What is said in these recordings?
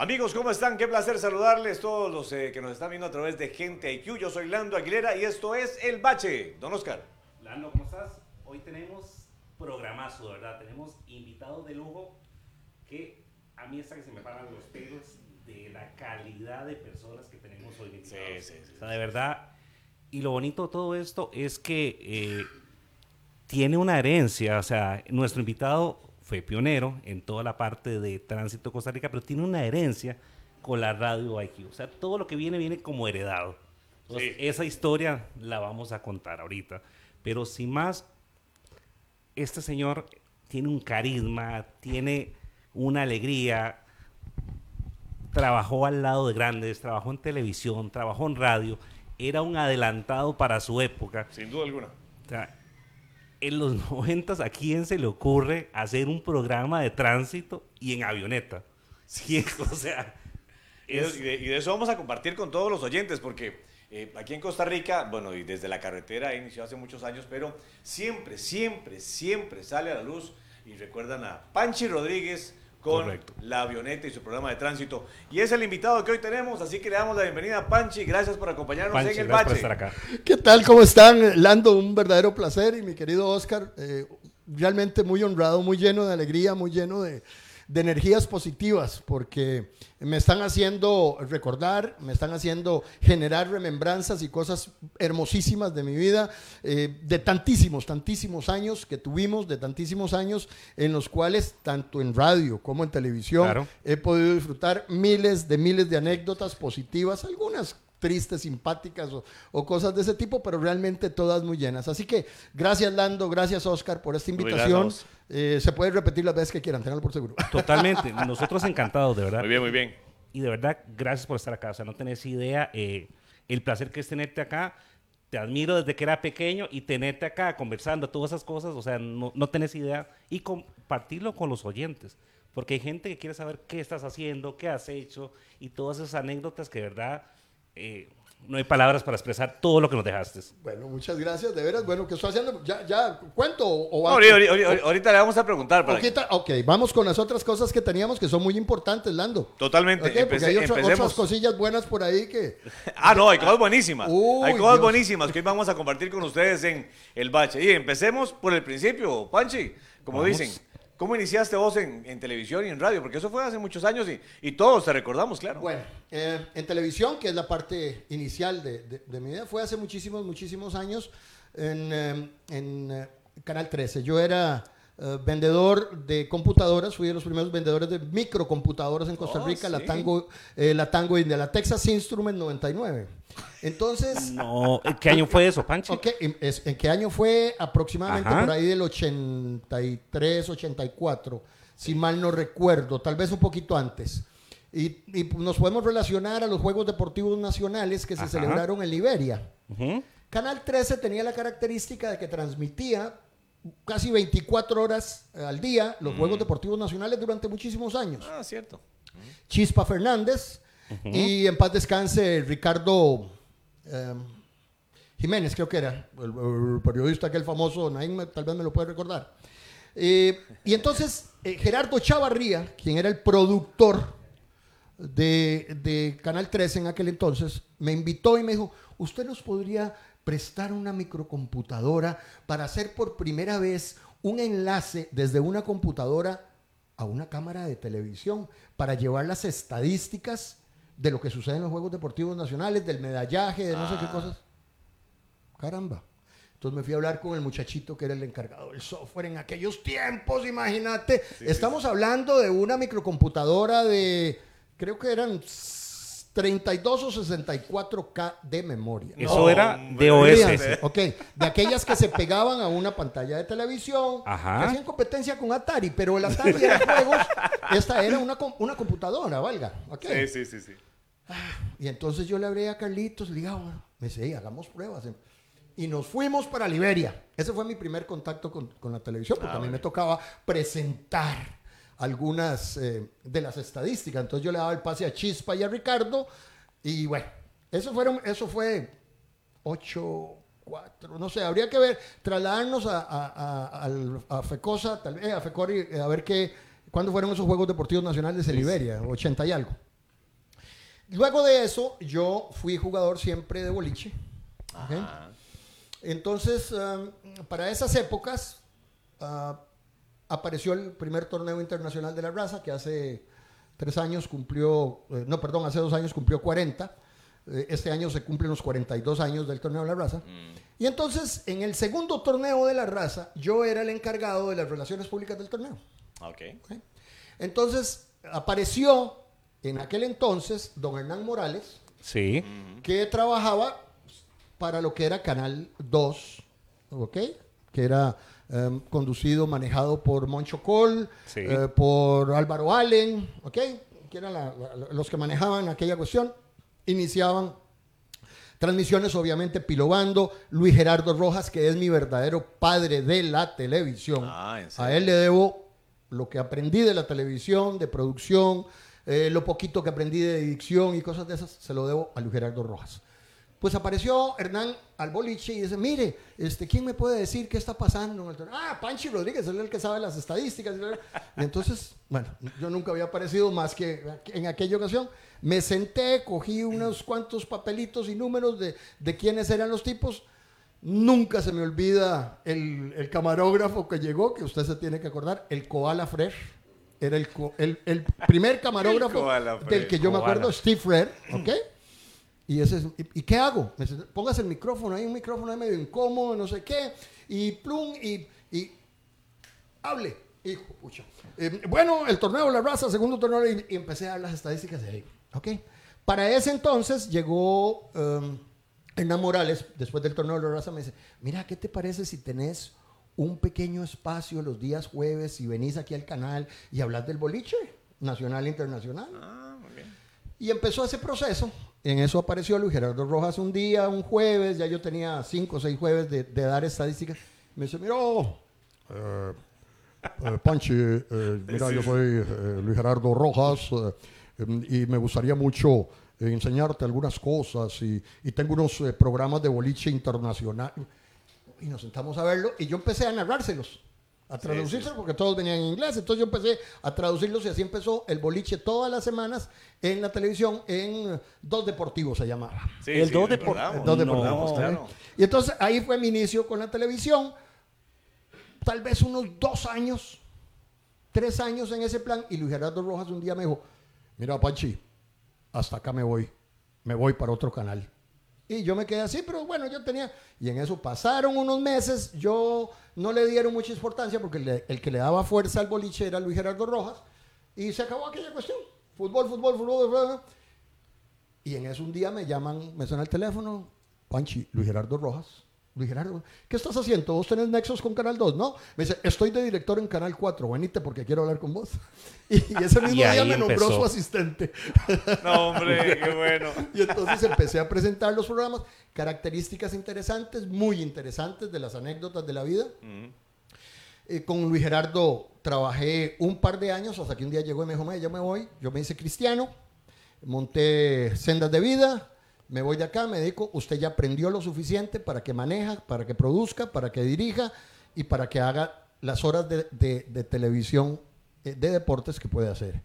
Amigos, ¿cómo están? Qué placer saludarles todos los eh, que nos están viendo a través de Gente IQ. Yo soy Lando Aguilera y esto es El Bache. Don Oscar. Lando, ¿cómo estás? Hoy tenemos programazo, ¿verdad? Tenemos invitados de lujo que a mí hasta que se me paran los pelos de la calidad de personas que tenemos hoy. Sí, sí, sí. O sea, de verdad. Y lo bonito de todo esto es que eh, tiene una herencia. O sea, nuestro invitado fue pionero en toda la parte de tránsito de Costa Rica, pero tiene una herencia con la radio IQ. O sea, todo lo que viene viene como heredado. Entonces, Sí. Esa historia la vamos a contar ahorita. Pero sin más, este señor tiene un carisma, tiene una alegría, trabajó al lado de grandes, trabajó en televisión, trabajó en radio, era un adelantado para su época. Sin duda alguna. O sea, en los noventas, ¿a quién se le ocurre hacer un programa de tránsito y en avioneta? Sí, o sea, Y de, es- y de- y de eso vamos a compartir con todos los oyentes, porque eh, aquí en Costa Rica, bueno, y desde la carretera inició hace muchos años, pero siempre, siempre, siempre sale a la luz y recuerdan a Panchi Rodríguez con Correcto. la avioneta y su programa de tránsito. Y es el invitado que hoy tenemos, así que le damos la bienvenida a Panchi. Gracias por acompañarnos Panchi, en el gracias por bache. estar acá. ¿Qué tal? ¿Cómo están? Lando, un verdadero placer y mi querido Oscar, eh, realmente muy honrado, muy lleno de alegría, muy lleno de, de energías positivas, porque me están haciendo recordar, me están haciendo generar remembranzas y cosas hermosísimas de mi vida, eh, de tantísimos, tantísimos años que tuvimos, de tantísimos años en los cuales, tanto en radio como en televisión, Claro. he podido disfrutar miles de miles de anécdotas positivas, algunas tristes, simpáticas o, o cosas de ese tipo, pero realmente todas muy llenas. Así que gracias Lando, gracias Oscar por esta invitación. Eh, se puede repetir las veces que quieran, tenganlo por seguro. Totalmente, nosotros encantados, de verdad. Muy bien, muy bien. Y de verdad, gracias por estar acá. O sea, no tenés idea eh, el placer que es tenerte acá. Te admiro desde que era pequeño y tenerte acá conversando, todas esas cosas, o sea, no, no tenés idea. Y compartirlo con los oyentes. Porque hay gente que quiere saber qué estás haciendo, qué has hecho y todas esas anécdotas que de verdad eh, no hay palabras para expresar todo lo que nos dejaste. Bueno, muchas gracias, de veras. Bueno, ¿qué estoy haciendo? ¿Ya, ya cuento o, o Ahorita, ahorita- ahorita le vamos a preguntar. Para Ok, vamos con las otras cosas que teníamos que son muy importantes, Lando. Totalmente. Ok, porque hay otra- otras cosillas buenas por ahí que... Ah, no, hay cosas buenísimas. Uy, hay cosas Dios. buenísimas que hoy vamos a compartir con ustedes en el bache. Y empecemos por el principio, Panchi. Como Vamos. dicen, ¿cómo iniciaste vos en, en televisión y en radio? Porque eso fue hace muchos años y, y todos te recordamos, claro. Bueno, eh, en televisión, que es la parte inicial de, de- de mi vida, fue hace muchísimos, muchísimos años en, eh, en, eh, Canal 13. Yo era eh, vendedor de computadoras, fui de los primeros vendedores de microcomputadoras en Costa Oh, Rica, la. Tango, eh, la Tango de la Texas Instrument 99. Entonces, No, ¿qué año fue eso, Pancho? ok, ¿en, ¿en qué año fue? Aproximadamente Ajá. por ahí del 83, 84, si mal no recuerdo, tal vez un poquito antes. Y, y nos podemos relacionar a los Juegos Deportivos Nacionales que se Ajá. celebraron en Liberia. Canal 13 tenía la característica de que transmitía casi 24 horas eh, al día los Juegos Deportivos Nacionales durante muchísimos años. Ah, cierto. Chispa Fernández y en paz descanse Ricardo eh, Jiménez, creo que era, el, el periodista aquel famoso, Naim tal vez me lo puede recordar. Eh, y entonces eh, Gerardo Chavarría, quien era el productor de, de Canal 13 en aquel entonces, me invitó y me dijo, ¿usted nos podría prestar una microcomputadora para hacer por primera vez un enlace desde una computadora a una cámara de televisión para llevar las estadísticas de lo que sucede en los Juegos Deportivos Nacionales, del medallaje, de no sé qué cosas? Caramba. Entonces me fui a hablar con el muchachito que era el encargado del software en aquellos tiempos, imagínate. Estamos hablando de una microcomputadora de, creo que eran 32 o 64K de memoria. Eso No, era. DOS. Ok, de aquellas que se pegaban a una pantalla de televisión, Ajá. que hacían competencia con Atari, pero el Atari era juegos, esta era una, una computadora, valga. ok. Sí, sí, sí, sí. Y entonces yo le hablé a Carlitos, le dije, ah, bueno, me dice, "Ey, hagamos pruebas. Y nos fuimos para Liberia. Ese fue mi primer contacto con, con la televisión, porque a mí me tocaba presentar algunas eh, de las estadísticas. Entonces yo le daba el pase a Chispa y a Ricardo. Y bueno, eso, fueron, eso fue 8, 4, no sé, habría que ver, trasladarnos a, a, a- a Fecosa, tal vez, a Fecori, eh, a ver qué, cuándo fueron esos Juegos Deportivos Nacionales de Liberia, 80 y algo. Luego de eso, yo fui jugador siempre de boliche. ¿ok? Ajá. Entonces, um, para esas épocas, ah, apareció el primer torneo internacional de la raza, que hace tres años cumplió, eh, no, perdón, hace dos años cumplió 40. Eh, este año se cumplen los 42 años del torneo de la raza. Y entonces, en el segundo torneo de la raza, yo era el encargado de las relaciones públicas del torneo. Ok. ¿ok? Entonces, apareció en aquel entonces don Hernán Morales, Sí. que trabajaba para lo que era Canal 2, ¿ok? Que era em, conducido, manejado por Moncho Col, Sí. eh, por Álvaro Allen, ¿ok? Que eran la- la- los que manejaban aquella cuestión. Iniciaban transmisiones, obviamente, Pilobando, Luis Gerardo Rojas, que es mi verdadero padre de la televisión. Ah. A él le debo lo que aprendí de la televisión, de producción, eh, lo poquito que aprendí de dicción y cosas de esas, se lo debo a Luis Gerardo Rojas. Pues apareció Hernán al boliche y dice, mire, este, ¿quién me puede decir qué está pasando? en el torneo?" Ah, Panchi Rodríguez, él es el que sabe las estadísticas. Y entonces, bueno, yo nunca había aparecido más que en aquella ocasión. Me senté, cogí unos cuantos papelitos y números de, de quiénes eran los tipos. Nunca se me olvida el, el camarógrafo que llegó, que usted se tiene que acordar, el Koala Fresh. Era el, co- el, el primer camarógrafo del que yo me acuerdo, Steve Frere, ¿ok? Y, ese es- y, qué hago? Póngase el micrófono, hay un micrófono ahí medio incómodo, no sé qué, y plum, y, y hable. Hijo, pucha. Eh, bueno, el torneo de la raza, segundo torneo, y, y empecé a dar las estadísticas de ahí. ¿Ok? Para ese entonces llegó um, Hernán Morales, después del torneo de la raza, me dice: Mira, ¿qué te parece si tenés un pequeño espacio los días jueves y venís aquí al canal y hablas del boliche nacional e internacional? Ah, muy bien. Y empezó ese proceso. En eso apareció Luis Gerardo Rojas un día, un jueves, ya yo tenía cinco o seis jueves de, dar estadísticas. Me dice, mira, eh, eh, Panchi, eh, mira, yo soy Luis Gerardo Rojas em, y me gustaría mucho enseñarte algunas cosas y, y tengo unos programas de boliche internacional. Y nos sentamos a verlo y yo empecé a narrárselos, a traducírselos porque todos venían en inglés. Entonces yo empecé a traducirlos y así empezó el boliche todas las semanas en la televisión en Dos Deportivos se llamaba. Sí, El sí, dos deportivos. No, claro. Y entonces ahí fue mi inicio con la televisión. Tal vez unos dos años, tres años en ese plan. Y Luis Gerardo Rojas un día me dijo, mira Panchi, hasta acá me voy. Me voy para otro canal. Y yo me quedé así, pero bueno, yo tenía... Y en eso pasaron unos meses, yo no le dieron mucha importancia porque el que le daba fuerza al boliche era Luis Gerardo Rojas. Y se acabó aquella cuestión. Fútbol, fútbol, fútbol, fútbol. Y en eso un día me llaman, me suena el teléfono, Panchi, Luis Gerardo Rojas. Luis Gerardo, ¿qué estás haciendo? ¿Vos tenés nexos con Canal 2? ¿No? Me dice, estoy de director en Canal 4, venite porque quiero hablar con vos. Y, ese mismo Y día me nombró empezó. su asistente. No, hombre, qué bueno. Y entonces empecé a presentar los programas, características interesantes, muy interesantes de las anécdotas de la vida. Eh, con Luis Gerardo trabajé un par de años hasta que un día llegó y me dijo, "Mae, yo me voy, yo me hice cristiano, monté sendas de vida, me voy de acá, me dedico, usted ya aprendió lo suficiente para que maneja, para que produzca, para que dirija y para que haga las horas de, de- de televisión eh, de deportes que puede hacer.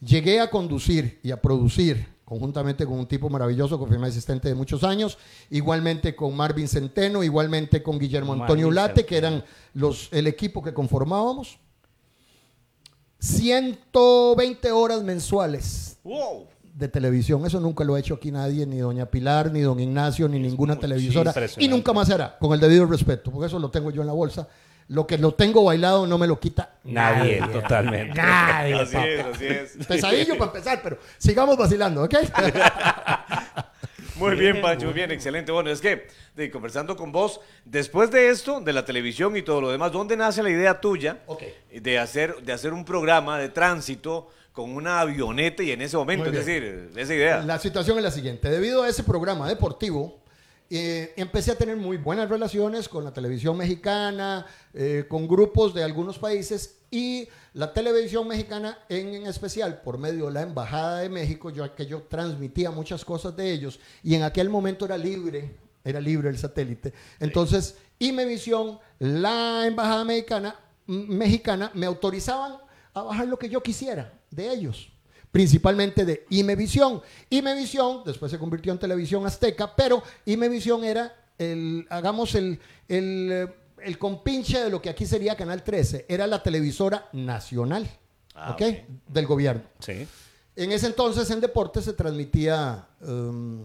Llegué a conducir y a producir conjuntamente con un tipo maravilloso que fue mi asistente de muchos años, igualmente con Marvin Centeno, igualmente con Guillermo Antonio Marvin Ulate, que eran los, el equipo que conformábamos. 120 horas mensuales Wow. De televisión. Eso nunca lo ha hecho aquí nadie, ni doña Pilar, ni don Ignacio, ni ninguna televisora. Y nunca más hará, con el debido respeto, porque eso lo tengo yo en la bolsa. Lo que lo tengo bailado no me lo quita Nadie, totalmente. Nadie, Así es, así es. Pesadillo para empezar, pero sigamos vacilando, ¿ok? Muy bien, Pancho, muy bien, excelente. Bueno, es que, de, conversando con vos, después de esto, de la televisión y todo lo demás, ¿dónde nace la idea tuya Ok. de, hacer, de hacer un programa de tránsito con una avioneta y en ese momento? Es decir, esa idea. La situación es la siguiente. Debido a ese programa deportivo, eh, empecé a tener muy buenas relaciones con la televisión mexicana, eh, con grupos de algunos países y la televisión mexicana en, en especial por medio de la Embajada de México, yo que yo transmitía muchas cosas de ellos y en aquel momento era libre, era libre el satélite. Entonces, Imevisión, la Embajada mexicana, mexicana me autorizaban a bajar lo que yo quisiera de ellos. principalmente de Imevisión. Imevisión después se convirtió en Televisión Azteca, pero Imevisión era el, hagamos el, el, eh, el compinche de lo que aquí sería Canal 13, era la televisora nacional, Ah, ¿ok? ok. Del gobierno. Sí. En ese entonces en deportes se transmitía um,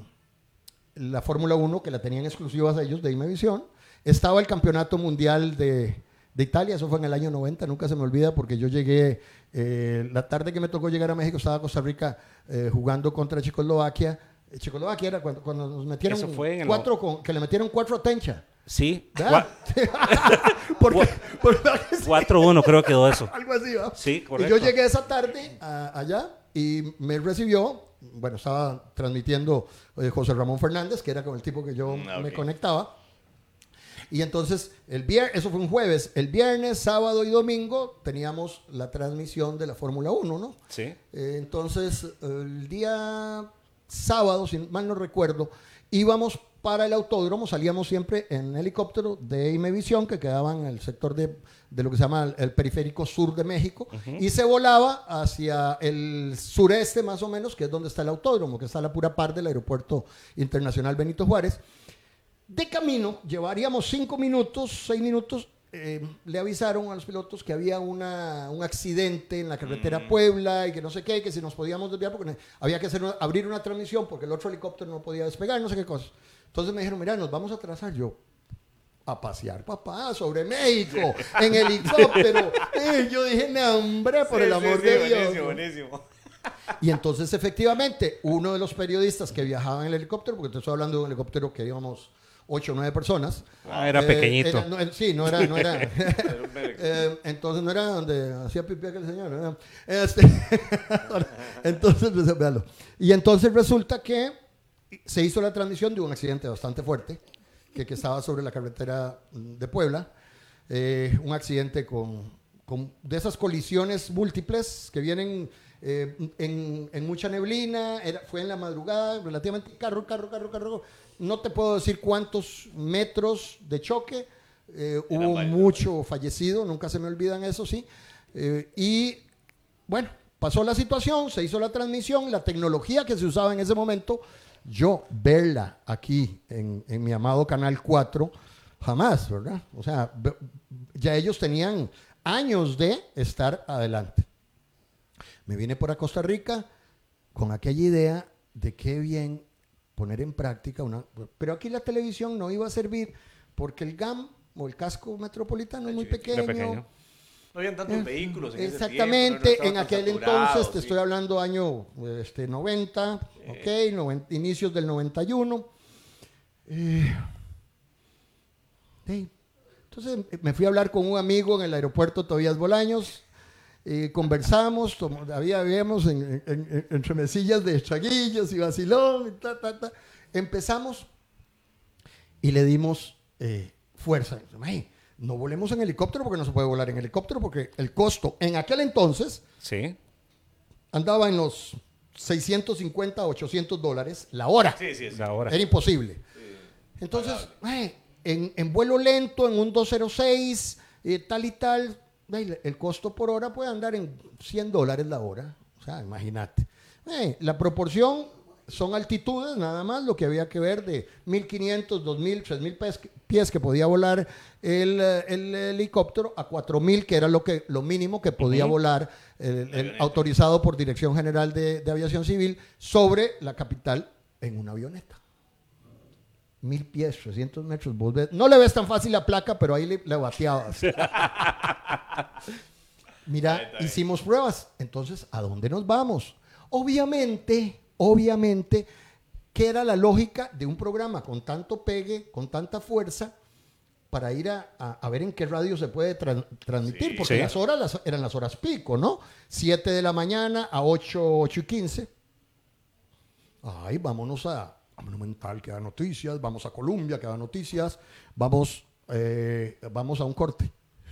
la Fórmula 1, que la tenían exclusivas ellos de Imevisión. Estaba el Campeonato Mundial de, de Italia, eso fue en el año 90, nunca se me olvida porque yo llegué, eh, la tarde que me tocó llegar a México estaba Costa Rica eh, jugando contra Checoslovaquia. Eh, Checoslovaquia era cuando, cuando nos metieron Eso fue en el cuatro, con- que le metieron cuatro a Tencha. Sí. ¿verdad? porque, porque- 4-1 creo quedó eso. algo así. Sí, Y correcto. yo llegué esa tarde a- allá y me recibió, bueno, estaba transmitiendo eh, José Ramón Fernández, que era con el tipo que yo Mm, ah, me conectaba. Y entonces, el viernes, eso fue un jueves, el viernes, sábado y domingo teníamos la transmisión de la Fórmula 1, ¿no? Sí. Eh, entonces, el día sábado, si mal no recuerdo, íbamos para el autódromo, salíamos siempre en helicóptero de Imevisión, que quedaba en el sector de, de lo que se llama el, el periférico sur de México, y se volaba hacia el sureste más o menos, que es donde está el autódromo, que está a la pura par del aeropuerto internacional Benito Juárez. De camino, llevaríamos cinco minutos, seis minutos. eh, le avisaron a los pilotos que había una, un accidente en la carretera Puebla y que no sé qué, que si nos podíamos desviar porque había que hacer una- abrir una transmisión porque el otro helicóptero no podía despegar, no sé qué cosas. Entonces me dijeron, mira, nos vamos a atrasar yo. A pasear, papá, sobre México, en helicóptero. Eh, yo dije, no, hombre, por Sí, el amor sí, de buenísimo, Dios. buenísimo. Y entonces, efectivamente, uno de los periodistas que viajaba en el helicóptero, porque te estoy hablando de un helicóptero que íbamos ocho o nueve personas. Ah, era eh, pequeñito. era- no, sí, no era. No era eh, entonces no era donde hacía pipí aquel señor. Este, entonces, pues, véalo. Y entonces resulta que se hizo la transmisión de un accidente bastante fuerte que, que estaba sobre la carretera de Puebla. Eh, un accidente con, con de esas colisiones múltiples que vienen eh, en, en mucha neblina. Era, fue en la madrugada, relativamente carro, carro, carro, carro. No te puedo decir cuántos metros de choque. Eh, hubo mucho fallecido, nunca se me olvidan eso, sí. Eh, y bueno, pasó la situación, se hizo la transmisión, la tecnología que se usaba en ese momento, yo verla aquí en, en mi amado Canal 4, jamás, ¿verdad? O sea, ya ellos tenían años de estar adelante. Me vine por a Costa Rica con aquella idea de qué bien poner en práctica una... Pero aquí la televisión no iba a servir porque el GAM o el casco metropolitano es muy pequeño. pequeño. No habían tantos Eh, vehículos en ese Exactamente, tiempo, no en aquel entonces, te sí. estoy hablando año este, 90, ok, noven- inicios del 91. Eh, sí. Entonces me fui a hablar con un amigo en el aeropuerto Tobías Bolaños, eh, conversamos, tomo- había, habíamos en- en- en- entre mesillas de chaguillos y vacilón, y ta, ta, ta. empezamos y le dimos eh, fuerza. Ay, no volemos en helicóptero porque no se puede volar en helicóptero porque el costo en aquel entonces Sí. andaba en los 650 a 800 dólares la hora. Sí, sí, sí. La hora. Era imposible. Entonces, ay, en, en vuelo lento, en un 206, eh, tal y tal, el costo por hora puede andar en 100 dólares la hora. O sea, imagínate. Eh, la proporción son altitudes, nada más, lo que había que ver de 1500, 2000, 3000 pies, pies que podía volar el, eh, el helicóptero a 4000, que era lo, que, lo mínimo que podía volar el, autorizado por Dirección General de, de Aviación Civil sobre la capital en una avioneta. Mil pies, 300 metros. vos ves- no le ves tan fácil la placa, pero ahí le, le bateabas. Mira, Ahí está bien. hicimos pruebas. Entonces, ¿a dónde nos vamos? Obviamente, obviamente, ¿qué era la lógica de un programa con tanto pegue, con tanta fuerza, para ir a, a- a ver en qué radio se puede tran- transmitir? Sí. Porque Sí. las horas las- eran las horas pico, ¿no? 7 de la mañana a 8, 8 y 15. Ay, vámonos a, a Monumental que da noticias, vamos a Colombia que da noticias, vamos, eh, vamos a un corte.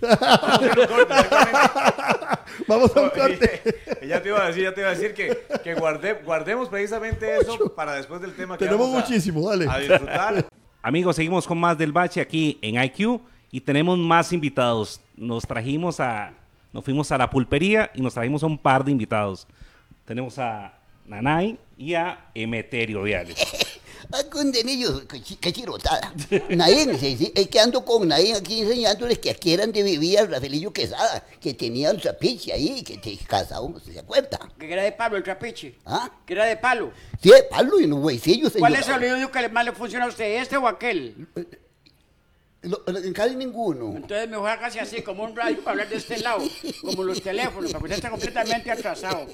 vamos a un corte. ya te iba a decir, ya te iba a decir que, que guarde- guardemos precisamente eso para después del tema que Tenemos vamos a- muchísimo, dale. a disfrutar. Amigos, seguimos con más del bache aquí en IQ y tenemos más invitados. Nos trajimos a, nos fuimos a la pulpería y nos trajimos a un par de invitados. tenemos a Nanay y a Emeterio Viales. Ah, condenillos, qué, chi- qué chirotada. Sí, es que ando con Naín aquí enseñándoles que aquí eran de vivir a Rafaelillo Quesada, que tenía un trapiche ahí, que te casado, ¿se acuerda? Que era de palo el trapiche. ¿Ah? Que era de palo. Sí, de palo y unos huesillos. ¿Cuál es el oído que más le funciona a usted, este o aquel? En casi ninguno. Entonces mejor hágase así, como un radio para hablar de este lado, como los teléfonos, para que usted esté completamente atrasado.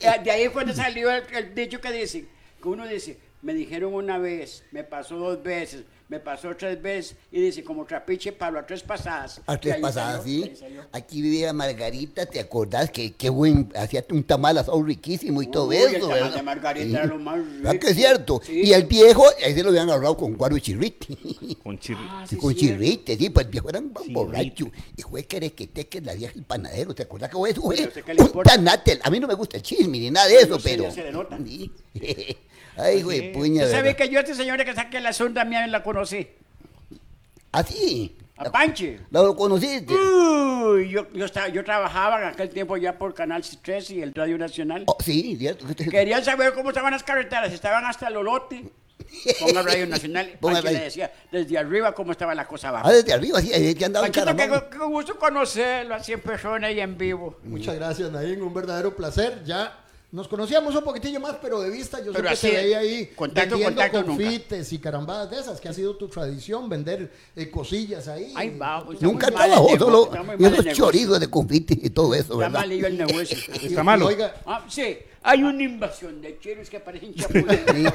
Eh, De ahí fue donde salió el, el dicho que dice, que uno dice, me dijeron una vez, me pasó dos veces, me pasó tres veces, y dice, como trapiche palo a tres pasadas. A tres pasadas, salió, sí. Aquí vivía Margarita, ¿te acordás? Que qué buen, hacía un tamal asado riquísimo y todo Uy, el eso, tamal ¿verdad? de Margarita era lo más ¿Verdad rico. que es cierto? Sí. Y el viejo, ahí se lo habían agarrado con guaro y chirrite. Con chir- Ah, Sí, con chirrite, sí, pues el viejo era un Chirrite. borracho. Y fue que que la vieja el panadero, ¿te acuerdas que fue eso? Fue ¿a usted qué le un importa? tanate. A mí no me gusta el chisme ni nada de eso, No sé, pero. se le nota. Ay, güey, puña, ¿Usted sabe que yo a esta señora que saqué la sonda mía la conocí? Así. A Panche. ¿La lo conociste? Uy, yo, yo, estaba, yo trabajaba en aquel tiempo ya por Canal 3 y el Radio Nacional. Oh, sí, cierto. que Querían saber cómo estaban las carreteras, estaban hasta el Olote. Ponga Radio Nacional. Ponga Pancho le decía desde arriba cómo estaba la cosa abajo. Ah, desde arriba, sí, ahí que andaba Panchito, qué, Caramán. qué gusto conocerlo así en persona y en vivo. Muchas gracias, Naín. Un verdadero placer. Ya nos conocíamos un poquitillo más, pero de vista yo Pero siempre te veía ahí contacto, vendiendo contacto nunca. confites y carambadas de esas, que ha sido tu tradición, vender eh, cosillas ahí. Ay, va, pues, Nunca está mal trabajó, solo está mal negocio. chorizos de confite y todo eso, Está ¿verdad? malillo el negocio. Y- Está y malo. Oiga, Ah, sí, hay una invasión de chiros que parecen chapulines.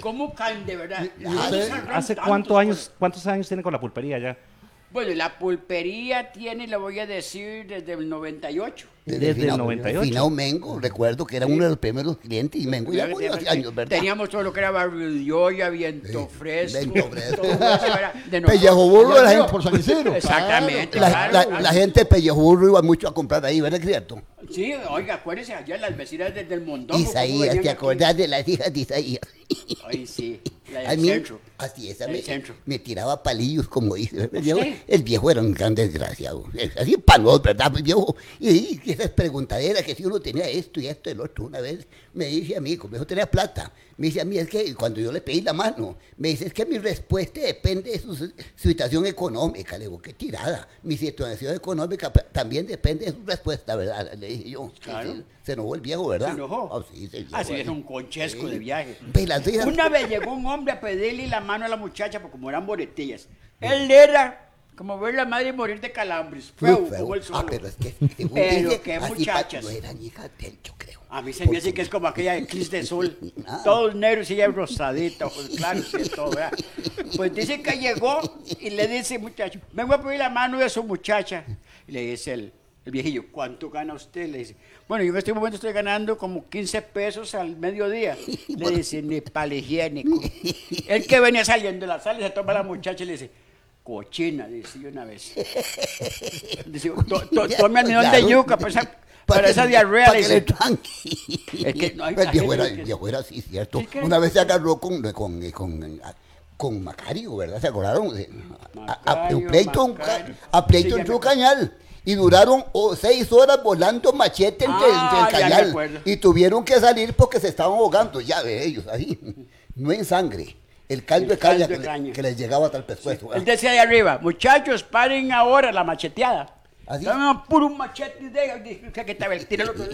¿Cómo caen de verdad? ¿Y usted ¿Hace cuántos años, cuántos años tiene con la pulpería ya? Bueno, la pulpería tiene, le voy a decir, desde el 98. Desde el Finao- 98. Finao Mengo, recuerdo que era uno de los primeros clientes y Mengo ya murió hace años, ¿verdad? Teníamos todo lo que era barrio de olla, viento Sí, fresco. viento fresco. todo eso era de nosotros. Pellejo burro, allá la gente, por San Isidro. Exactamente. la, claro, la- claro. la gente de Pellejo burro iba mucho a comprar ahí, ¿verdad? ¿Es cierto? Sí, oiga, acuérdese allá las vecinas desde el Mondongo. Isaías, ¿te aquí. acordás de las hijas de Isaías? Ay, sí, la del A mí, centro. Así es, me tiraba palillos, como dice. El viejo, ¿Sí? el viejo era un gran desgraciado. Así panos, ¿verdad? El viejo, y, y esas preguntaderas que si uno tenía esto y esto y el otro. Una vez me dice a mí, como yo tenía plata, me dice a mí, es que cuando yo le pedí la mano, me dice, es que mi respuesta depende de su, situación económica. Le digo, qué tirada. Mi situación económica también depende de su respuesta, ¿verdad? Le dije yo. Claro. sí, se enojó el viejo, ¿verdad? ¿Se enojó? Ah, sí, se enojó Así es un conchesco de viaje. Una vez llegó un hombre a pedirle la mano a la muchacha, porque como eran boletillas. Él era como ver la madre morir de calambres. Como el. Ah, pero es que según Pero dice, muchachas. no eran hijas de él, yo creo. A mí se me hace que es como aquella eclipse de sol. Todos negros y ella rosadita, pues claro, es todo, ¿verdad? Pues dice que llegó y le dice, muchacho, vengo a pedir la mano de su muchacha. Y le dice el, el viejillo, ¿cuánto gana usted? Le dice, bueno, yo en este momento estoy ganando como 15 pesos al mediodía. Le dice, ni pal higiénico. El que venía saliendo de la sala se toma a la muchacha y le dice, cochina, dice yo una vez. Dice, "To- to- tome almidón de yuca para esa, para esa diarrea. Para que dice. tranqui. Es que no hay- el viejo era, el que- viejo era así, cierto. Que- Una vez se agarró con, con, con, con Macario, ¿verdad? ¿Se acordaron? De- a, Macario, pleito, Macario. a pleito Sí, en su cañal. Y duraron oh, seis horas volando machete entre, Ah, entre el cañal. Y tuvieron que salir porque se estaban ahogando, ya de ellos, ahí. No en sangre. El caldo El de caña, caldo que, de le- caña. que les llegaba hasta el pescuezo. Él decía ahí arriba, muchachos, paren ahora la macheteada. ¿Ah, sí? Estaban puro machete de que estaba el tiro, el otro,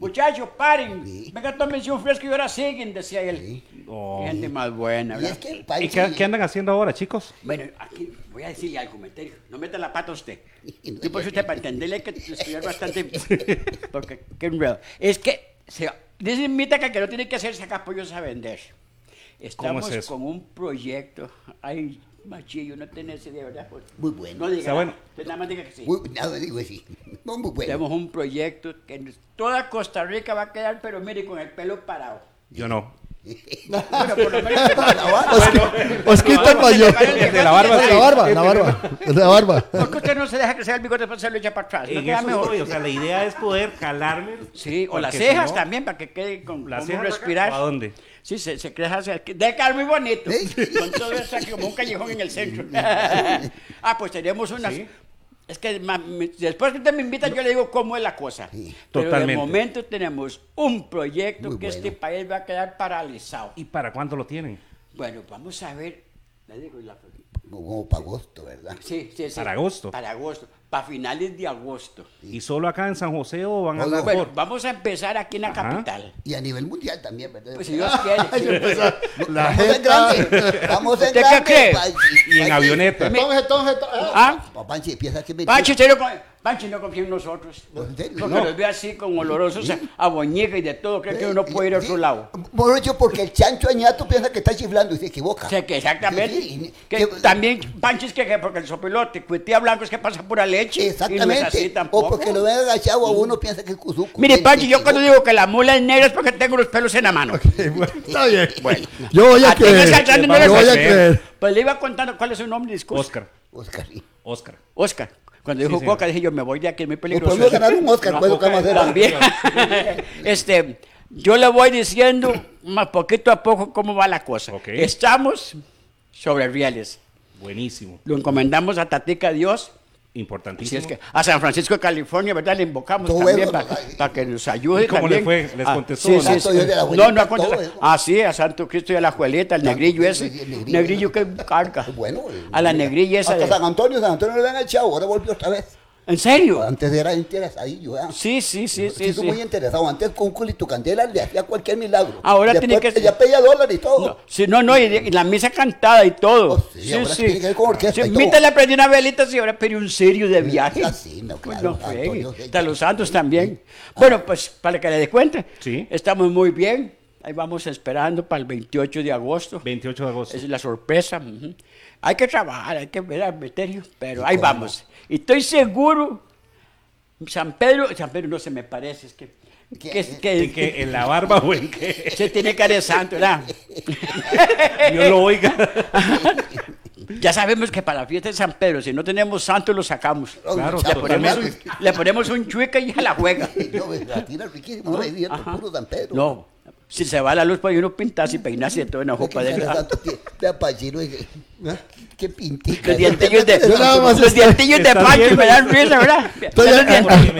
Muchachos, paren. Sí. Venga, tómense un fresco y ahora siguen, decía él. Sí. Oh. Qué gente más buena, Y ¿verdad? es que el ¿Y Panchi- qué, qué andan haciendo ahora, chicos? Bueno, aquí voy a decirle algo, comentario. No meta la pata usted. Y no por eso usted, para entenderle, hay que estudiar bastante. Porque, qué enredo. Es que, se, dice Mita que no tiene que hacer sacar pollos a vender. Estamos es con un proyecto. Ay, machillo, no tenés idea, ¿verdad? Pues, Muy bueno. No diga Está nada. bueno. Usted nada más diga que sí. Muy, nada, digo así. No, muy bueno. Tenemos un proyecto que en toda Costa Rica va a quedar, pero mire, con el pelo parado. Yo no. Bueno, por lo menos la barba. Osquita el mayor. De la barba, La sí. barba, la barba. La barba. Porque usted no se deja crecer el bigote después se lo echa para atrás. ¿No queda mejor? estoy, o sea, la idea es poder calarme. Sí, o las si cejas no, también, para que quede con ¿Las cejas respirar. a dónde? Sí, se, se crea hacia Debe quedar muy bonito. ¿Eh? Con todo eso aquí como un callejón en el centro. ah, pues tenemos unas. Sí. Es que ma- me- después que usted me invita, yo le digo cómo es la cosa. Sí. Pero Totalmente. de momento tenemos un proyecto Muy que bueno. este país va a quedar paralizado. ¿Y para cuándo lo tienen? Bueno, vamos a ver. Le digo la Como para agosto, ¿verdad? Sí, sí, sí. Para agosto. Para agosto. Para finales de agosto. ¿Y solo acá en San José o van a. Bueno, por- vamos a empezar aquí en la Ajá. capital. Y a nivel mundial también, ¿verdad? Pues si Dios quiere. La Vamos en jeta. grande. Vamos en ¿Usted qué grande. cree? Panchi. Y en Panchi. avioneta. Ah, ¿Ah? Pa- Panchi, empieza que me... Panchi, usted no, con- Panchi no confía en nosotros. ¿En serio? Porque No. los ve así como olorosos a, a boñiga y de todo. Cree que uno puede ir a otro Sí. lado. Por hecho, porque el chancho añato piensa que está chiflando y se equivoca. O sea, que exactamente. Sí, sí, que que- también, Pancho, es que, que porque el sopilote, cuetía blanco es que pasa pura leche. Y no es así Exactamente. tampoco. O porque lo ven agachado a uno piensa que es cuzuco. Mire, sí, yo cuando digo que la mula es negra es porque tengo los pelos en la mano. bueno, está bien. Bueno. Yo voy a A no creer. no Yo le voy a hagas creer. Pues le iba contando cuál es su nombre, disculpe. Oscar. Oscar. Oscar. Oscar. Cuando dijo Sí. Coca, dije yo, me voy de aquí, es muy O peligroso. podemos ganar un Oscar, No, pues, Coca ¿qué vamos a hacer? También. este, yo le voy diciendo más poquito a poco cómo va la cosa. Estamos sobre rieles. Buenísimo. Lo encomendamos a Tatica Dios. Si Importantísimo. es que a San Francisco de California, ¿verdad? Le invocamos Todo también para ay. que nos ayude. ¿Y cómo le también. fue? ¿Les Ah, contestó Sí, no? sí, Santo sí. Dios de la No, abuelita, no ha contestado. Ah, sí, a Santo Cristo y a la abuelita, el negrillo ese. sí, el negrillo. Negrillo que carga. Bueno. A la negrilla esa. Hasta de- San Antonio, San Antonio le han echado, ahora volvió otra vez. ¿En serio? Antes era interesadillo, ¿eh? Sí, sí, sí, sí. Sí, sí. muy interesado. Antes con un culito candela le hacía cualquier milagro. Ahora tiene Después que- Ya pedía dólares y todo. No, sí, no, no, y, y la misa cantada y todo. Oh, sí, ahora tiene que ver con orquesta y todo. Mita le prendí una velita, sí, ahora pedí un serio de viaje. Ah, sí, no, Pues claro, no fregue. Antonio, sí. Hasta los santos también. Bueno, pues para que le dé cuenta, Sí. estamos muy bien. Ahí vamos esperando para el 28 de agosto. 28 de agosto. Esa es la sorpresa. Hay que trabajar, hay que ver al meterio, pero ahí vamos. Y estoy seguro, San Pedro, San Pedro no se me parece, es que, ¿Qué? que, que- ¿En qué? ¿En la barba o en qué? se tiene cara de santo, ¿verdad? Dios lo oiga. Ya sabemos que para la fiesta de San Pedro, si no tenemos santo, lo sacamos. Claro, Le ponemos, totalmente. le ponemos un chueca y ya la juega. Yo me la tira riquísimo, no puro San Pedro. No, si se va la luz, pues uno pintarse y peinarse de todo en la jopa de que- Vea, Pachino, qué- qué pintica. Los dientillos de, los dientillos de Pancho me dan risa, ¿verdad? Estoy Ve los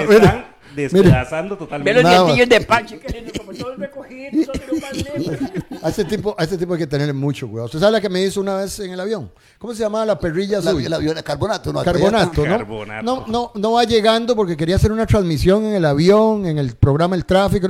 me están despedazando ve totalmente. los Nada más. dientillos de Pancho, lindo, como todos recogidos, los. A este tipo, a este tipo hay que tenerle mucho cuidado. ¿Usted sabe la que me hizo una vez en el avión? ¿Cómo se llamaba la perrilla La, suya? la, la- carbonato, no. Carbonato, ¿no? Carbonato. No, no, no va llegando porque quería hacer una transmisión en el avión, en el programa El Tráfico.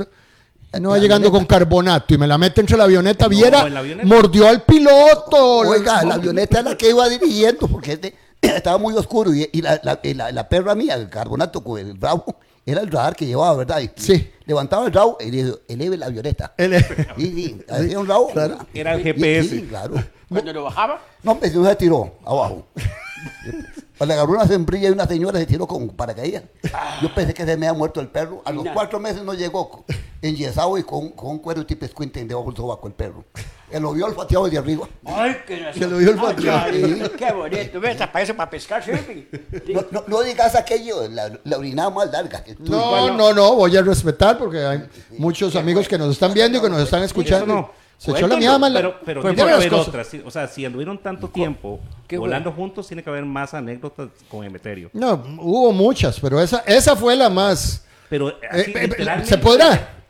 Y No va llegando con carbonato y me la mete entre la avioneta. Viera, en la avioneta. mordió al piloto. Oiga, la avioneta es la que iba dirigiendo porque este- estaba muy oscuro y, y la, la- y la- la perra mía, el carbonato con el bravo, era el radar que llevaba, ¿verdad? Y Sí. Levantaba el bravo y le dijo, eleve la avioneta. Sí, hacía un. Claro. ¿verdad? Era el Y- GPS. Sí, claro. Cuando lo bajaba, No, pues se tiró abajo. Le agarró una sombrilla y una señora se tiró con paracaídas. Yo pensé que se me había muerto el perro. A los cuatro meses no llegó enyesado y con, con un cuero tipo escuinte debajo del sobaco el perro. Él lo vio olfateado desde arriba. ay, qué Se lo dio el Ay, Qué bonito, ¿ves? Hasta parece para pescar, sirve. Sí. No, no, no digas aquello, la, la orinada más larga. que tú- No, no, no, voy a respetar porque hay muchos amigos que nos están viendo y que nos están escuchando. Eso. Se echó la mía mala. Pero, pero Pues tiene que haber otras. O sea, si anduvieron tanto tiempo qué volando juntos, tiene que haber más anécdotas con Emeterio. No, hubo muchas, pero esa, esa fue la más. Pero Eh, así, eh, ¿Se podrá?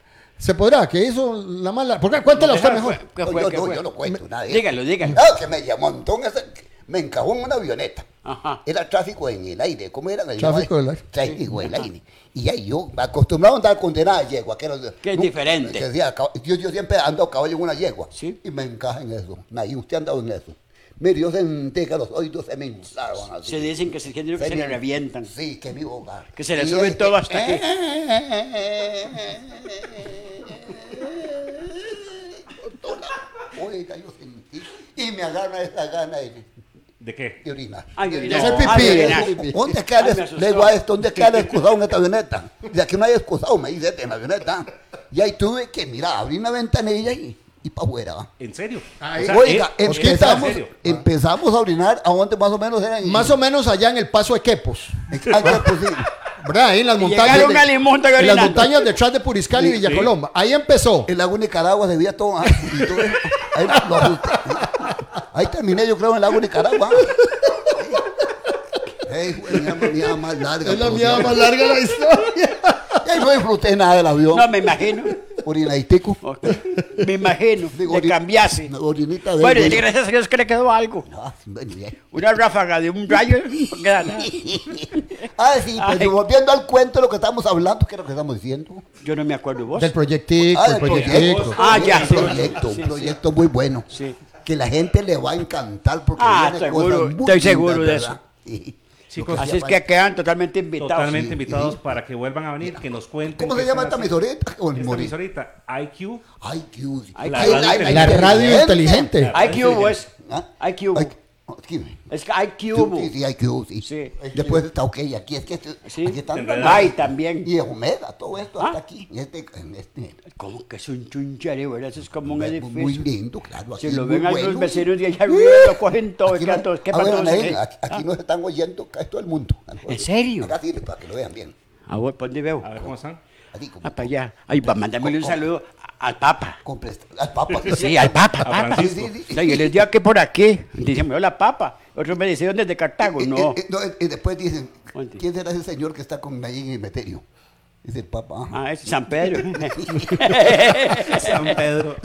¿Se podrá? ¿Qué hizo la mala? ¿Por qué? Cuéntala usted mejor. ¿Qué No, fue, yo, qué no, fue? yo no cuento nada. de eso. Dígalo, dígalo. No, que me llamó montón ese- me encajó en una avioneta. Ajá. Era tráfico en el aire. ¿Cómo era? Tráfico del aire. Tráfico del aire. Y ahí yo, acostumbrado a andar condenada yegua. Que, era, Que es diferente. que decía, yo, yo siempre ando a caballo en una yegua. Sí. Y me encaja en eso. Nadie, usted ha andado en eso. Sentí que los oídos se me hincharon así. Se dicen que se, que se Se le me- revientan. Sí, que mi hogar. Que se le Y sube es- todo hasta aquí. Oiga, yo sentí. Y me agarra esa gana de, ¿De qué? de orinar. Ay, De orinar. hacer pipí, Ay, de orinar. hacer pipí. ¿Dónde me el, asustó. le digo a esto, ¿dónde queda el excusado en esta avioneta? De aquí no hay excusado, me dice en la avioneta. Y ahí tuve que, mira, abrir una ventanilla y, y para afuera. ¿En serio? Ahí. O sea, Oiga, eh, empezamos, ¿en serio? empezamos a orinar a donde más o menos eran. Más o menos allá en el paso de Quepos. Algo así. ¿Verdad? Ahí en las montañas. de- a Limonta en las montañas detrás de Puriscal y Sí, Villacolomba. Ahí empezó. El lago Nicaragua se veía todo. ah, y todo eso. ahí, lo. Ahí terminé, yo creo, en el lago Nicaragua. Ey, fue la mía más larga. Es la por mía Dios. más larga de la historia. Ya no disfruté nada del avión. No, me imagino. Orinaditico. Ok. Me imagino. Digo, De Orinita de Bueno, y gracias a Dios que le quedó algo. Bueno, ya. Una ráfaga de un rayo. No queda nada. Ah, sí, Ay. pero volviendo al cuento de lo que estamos hablando, ¿qué es lo que estamos diciendo? Yo no me acuerdo vos. Del proyectico, Ah, el del proyectico. Ah, ya, Un sí. proyecto, Sí, un proyecto muy bueno. Sí. Que la gente le va a encantar porque Ah, viene seguro, cosas muy estoy lindas, seguro de ¿verdad? Sí. Chicos, Así es que quedan totalmente invitados. Totalmente sí, invitados sí. para que vuelvan a venir, que nos cuenten. ¿Cómo se llama esta el Esta morir. emisorita, IQ. Ay, La radio inteligente. Inteligente. IQ es. ¿Ah? IQ. Sí. Es que IQ. Sí, sí, IQ, sí. Sí. Después está OK, aquí es que Sí. aquí están Ay, también. y es Omega, todo esto hasta Ah. aquí. Y este, en este ¿Cómo que es un chunchare, verdad? Eso es como un muy, edificio. muy lindo, claro. Si lo ven algunos bueno. vecinos de allá arriba, lo cogen todo. Aquí, no- todos- ah, quepan bueno, todos Nain, aquí. aquí, aquí nos están oyendo casi todo el mundo. ¿En serio? Acá sirve para que lo vean bien. Ah, bueno, ¿por dónde veo? A ver cómo están. Así como Ah, para allá. Ay, va, mándamele un saludo al Papa. al Papa. Sí, al Papa, A Papa. Francisco. Sí, sí. No, yo les digo que por aquí. Dice, me la Papa. Otros me dicen, ¿dónde es de Cartago? No. y- y- no, y después dicen, ¿Dónde? ¿quién será ese señor que está con ahí en el meterio? Dice el Papa. ajá. Ah, es San Pedro. San Pedro.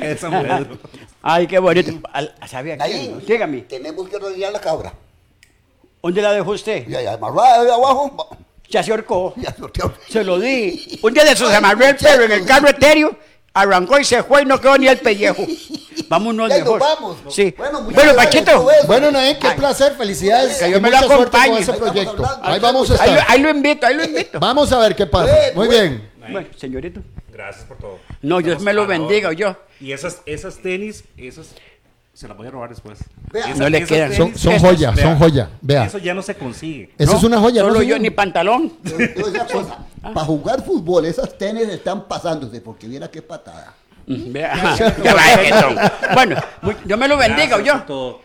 Es San Pedro. Ay, qué bonito. Al- ¿Sabía? Dígame, Tenemos que rodear la cabra. ¿dónde la dejó usted? Y allá amarrada de abajo. Ya se ahorcó. Ya sorteó. Se lo di. Un día de esos se amarró el perro en el carro etéreo, arrancó y se fue y no quedó ni el pellejo. Vámonos Ya mejor. vamos. Sí. Bueno, Bueno, eso. Bueno, Naén, qué Ay. placer, felicidades. Que Dios y me lo mucha suerte acompañe. con ese proyecto. Ahí vamos a estar. ahí lo invito, ahí lo invito. Vamos a ver qué pasa. Bueno, Muy bueno. bien. Bueno, señorito. Gracias por todo. No, Dios me lo bendiga, yo. Y esas, esas tenis, esas se las voy a robar después. Vea, no le quedan. Son, tenis, son joya, vea, son joya. Vea. Eso ya no se consigue. Esa No, es una joya, ¿no, Solo yo señor? ni pantalón. Yo- yo cosa, Para jugar fútbol, esas tenis están pasándose, porque viera qué patada. Vea, ya va, Edson. Bueno, Dios me lo bendiga, yo.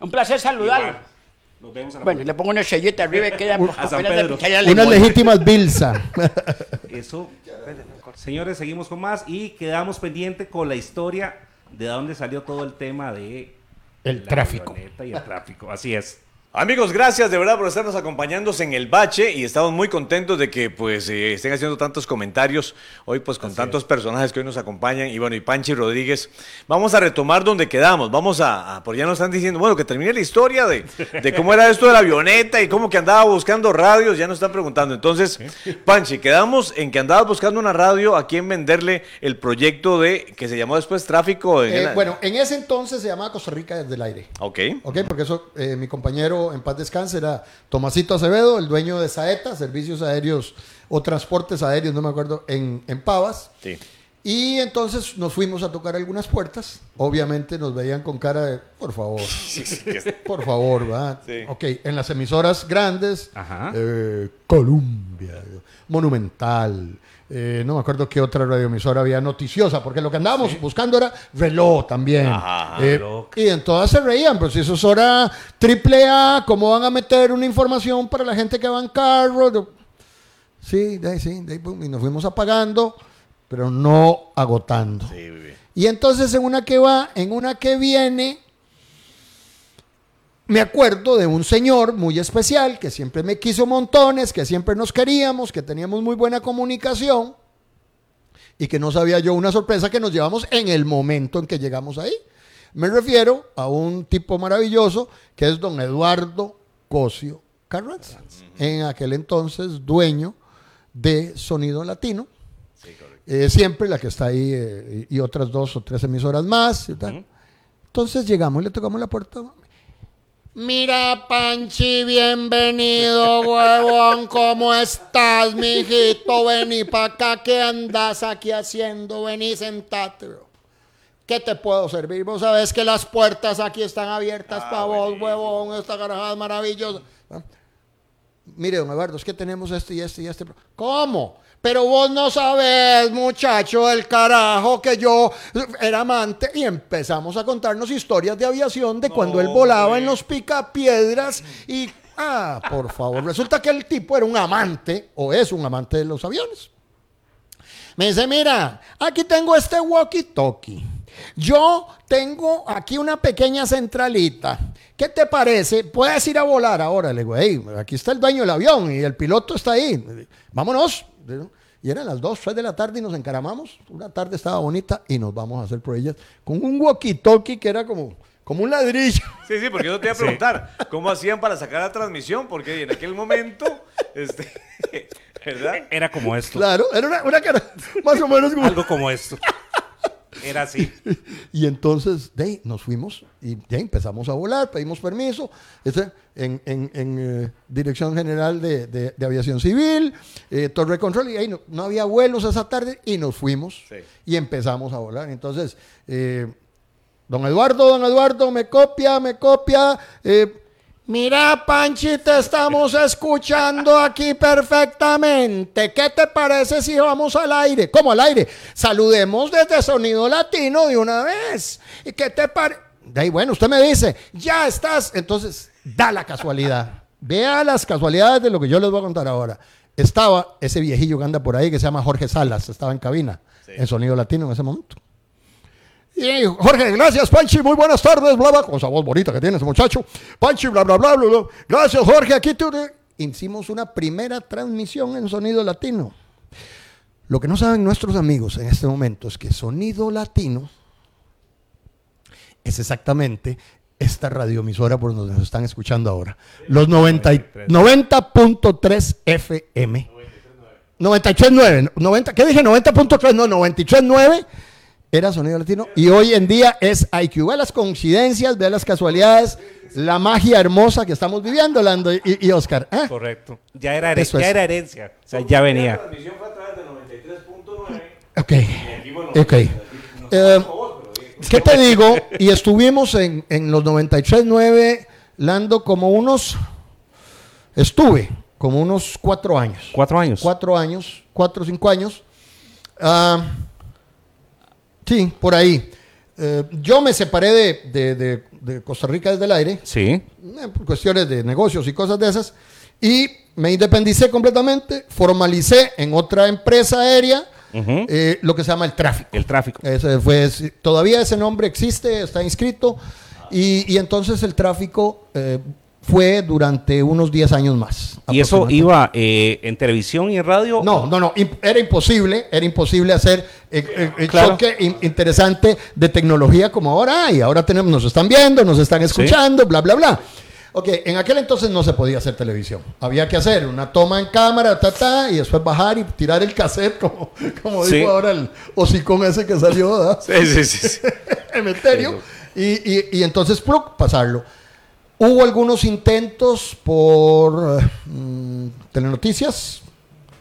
Un placer saludarlo. Igual. Nos vemos a la Bueno, le pongo una estrellita arriba y queda A San de la Unas legítimas Bilsa. Eso. Señores, seguimos con más y quedamos pendiente con la historia de dónde salió todo el tema de El la tráfico. y el tráfico. Así es. Amigos, gracias de verdad por estarnos acompañándonos en el bache y estamos muy contentos de que pues eh, estén haciendo tantos comentarios hoy pues con tantos personajes que hoy nos acompañan y bueno y Panchi Rodríguez. Vamos a retomar donde quedamos, vamos a, a por ya nos están diciendo, bueno, que termine la historia de, de cómo era esto de la avioneta y cómo que andaba buscando radios, ya nos están preguntando. Entonces, Panchi, quedamos en que andabas buscando una radio a quien venderle el proyecto de que se llamó después Tráfico en Eh, el- bueno, en ese entonces se llamaba Costa Rica desde el aire. Ok. Ok, porque eso, eh, mi compañero en paz descanse era Tomasito Acevedo, el dueño de Saeta, servicios aéreos o transportes aéreos, no me acuerdo, en, en Pavas. Sí. Y entonces nos fuimos a tocar algunas puertas. Obviamente nos veían con cara de, por favor, por favor, ¿verdad? Sí. Ok, en las emisoras grandes, eh, Columbia, Monumental, eh, no me acuerdo qué otra radioemisora había noticiosa, porque lo que andábamos buscando era reloj también. Ajá, Eh, reloj. y en todas se reían, pero si eso es hora triple A, ¿cómo van a meter una información para la gente que va en carro? Sí, de ahí, sí, de ahí, pum, y nos fuimos apagando, pero no agotando. Sí. Y entonces en una que va, en una que viene, me acuerdo de un señor muy especial que siempre me quiso montones, que siempre nos queríamos, que teníamos muy buena comunicación y que no sabía yo una sorpresa que nos llevamos en el momento en que llegamos ahí. Me refiero a un tipo maravilloso que es don Eduardo Cosio Carranza, en aquel entonces dueño de Sonido Latino. Eh, siempre la que está ahí eh, y otras dos o tres emisoras más. y tal. Entonces llegamos y le tocamos la puerta. Mira, Panchi, bienvenido, huevón. ¿Cómo estás, mijito? Vení para acá. ¿Qué andas aquí haciendo? Vení, sentate, bro. ¿Qué te puedo servir? Vos sabés que las puertas aquí están abiertas para vos, huevón. Esta garajada es maravillosa. ¿Ah? Mire, don Eduardo, es que tenemos este y este y este. ¿Cómo? Pero vos no sabés, muchacho del carajo, que yo era amante y empezamos a contarnos historias de aviación de cuando él volaba en los picapiedras y... Ah, por favor, resulta que el tipo era un amante o es un amante de los aviones. Me dice, mira, aquí tengo este walkie-talkie. yo tengo aquí una pequeña centralita. ¿Qué te parece? Puedes ir a volar ahora. Le digo, hey, aquí está el dueño del avión y el piloto está ahí. Vámonos. Y eran las 2, 3 de la tarde y nos encaramamos. Una tarde estaba bonita y nos vamos a hacer por ellas con un walkie-talkie que era como, como un ladrillo. Sí, sí, porque yo te iba a preguntar, ¿cómo hacían para sacar la transmisión? Porque en aquel momento, este, ¿verdad? Era como esto. Claro, era una, una cara más o menos como... Algo como esto. Era así. Y entonces, de ahí, nos fuimos y de ahí empezamos a volar, pedimos permiso este, en, en- en, eh, Dirección General de, de- de Aviación Civil, eh, Torre Control, y ahí no, no había vuelos esa tarde y nos fuimos Sí. y empezamos a volar. Entonces, eh, don Eduardo, don Eduardo, me copia, me copia. eh, Mira, Panchi, te estamos escuchando aquí perfectamente. ¿Qué te parece si vamos al aire? ¿Cómo al aire? Saludemos desde Sonido Latino de una vez. ¿Y qué te parece? De ahí, bueno, usted me dice, ya estás. Entonces, da la casualidad. Vea las casualidades de lo que yo les voy a contar ahora. Estaba ese viejillo que anda por ahí que se llama Jorge Salas, estaba en cabina, en Sonido Latino en ese momento. Y Jorge, gracias, Panchi, muy buenas tardes, bla, bla, con esa voz bonita que tiene ese muchacho. Panchi, bla, bla, bla, bla, bla. Gracias, Jorge, aquí tú. Hicimos una primera transmisión en Sonido Latino. Lo que no saben nuestros amigos en este momento es que Sonido Latino es exactamente esta radioemisora por donde nos están escuchando ahora. Los 90 y- 90.3 FM. 93.9. 90, ¿Qué dije? 90.3, no, 93.9 era Sonido Latino. Y hoy en día es IQ. Ve las coincidencias, ve las casualidades, la magia hermosa que estamos viviendo, Lando y, y Oscar. ¿eh? Correcto. Ya era, ya es. era herencia. O sea, ya venía. La transmisión fue a través de 93.9. Ok. aquí, bueno, Ok. Eh, ¿Qué te digo? Y estuvimos en, en los 93.9, Lando, como unos. Estuve como unos cuatro años. Cuatro años. Cuatro años, cuatro o cinco años. Ah, sí, por ahí. Eh, yo me separé de, de- de- de Costa Rica desde el aire, Sí. eh, por cuestiones de negocios y cosas de esas, y me independicé completamente, formalicé en otra empresa aérea eh, lo que se llama el tráfico. El tráfico. Ese fue, todavía ese nombre existe, está inscrito, y, y entonces el tráfico fue durante unos 10 años más. ¿Y eso iba eh, en televisión y en radio? No, no, no, imp- era imposible, era imposible hacer eh, eh, el Claro. choque in- interesante de tecnología como ahora hay. Ahora tenemos, nos están viendo, nos están escuchando, bla, bla, bla. Ok, en aquel entonces no se podía hacer televisión. Había que hacer una toma en cámara, ta, ta, y después bajar y tirar el cassette, como, como Sí. dijo ahora el hocicón ese que salió, ¿verdad? Sí, sí, sí. sí. Emeterio. Y, y- y entonces, ¡pluc! pasarlo. Hubo algunos intentos por mm, telenoticias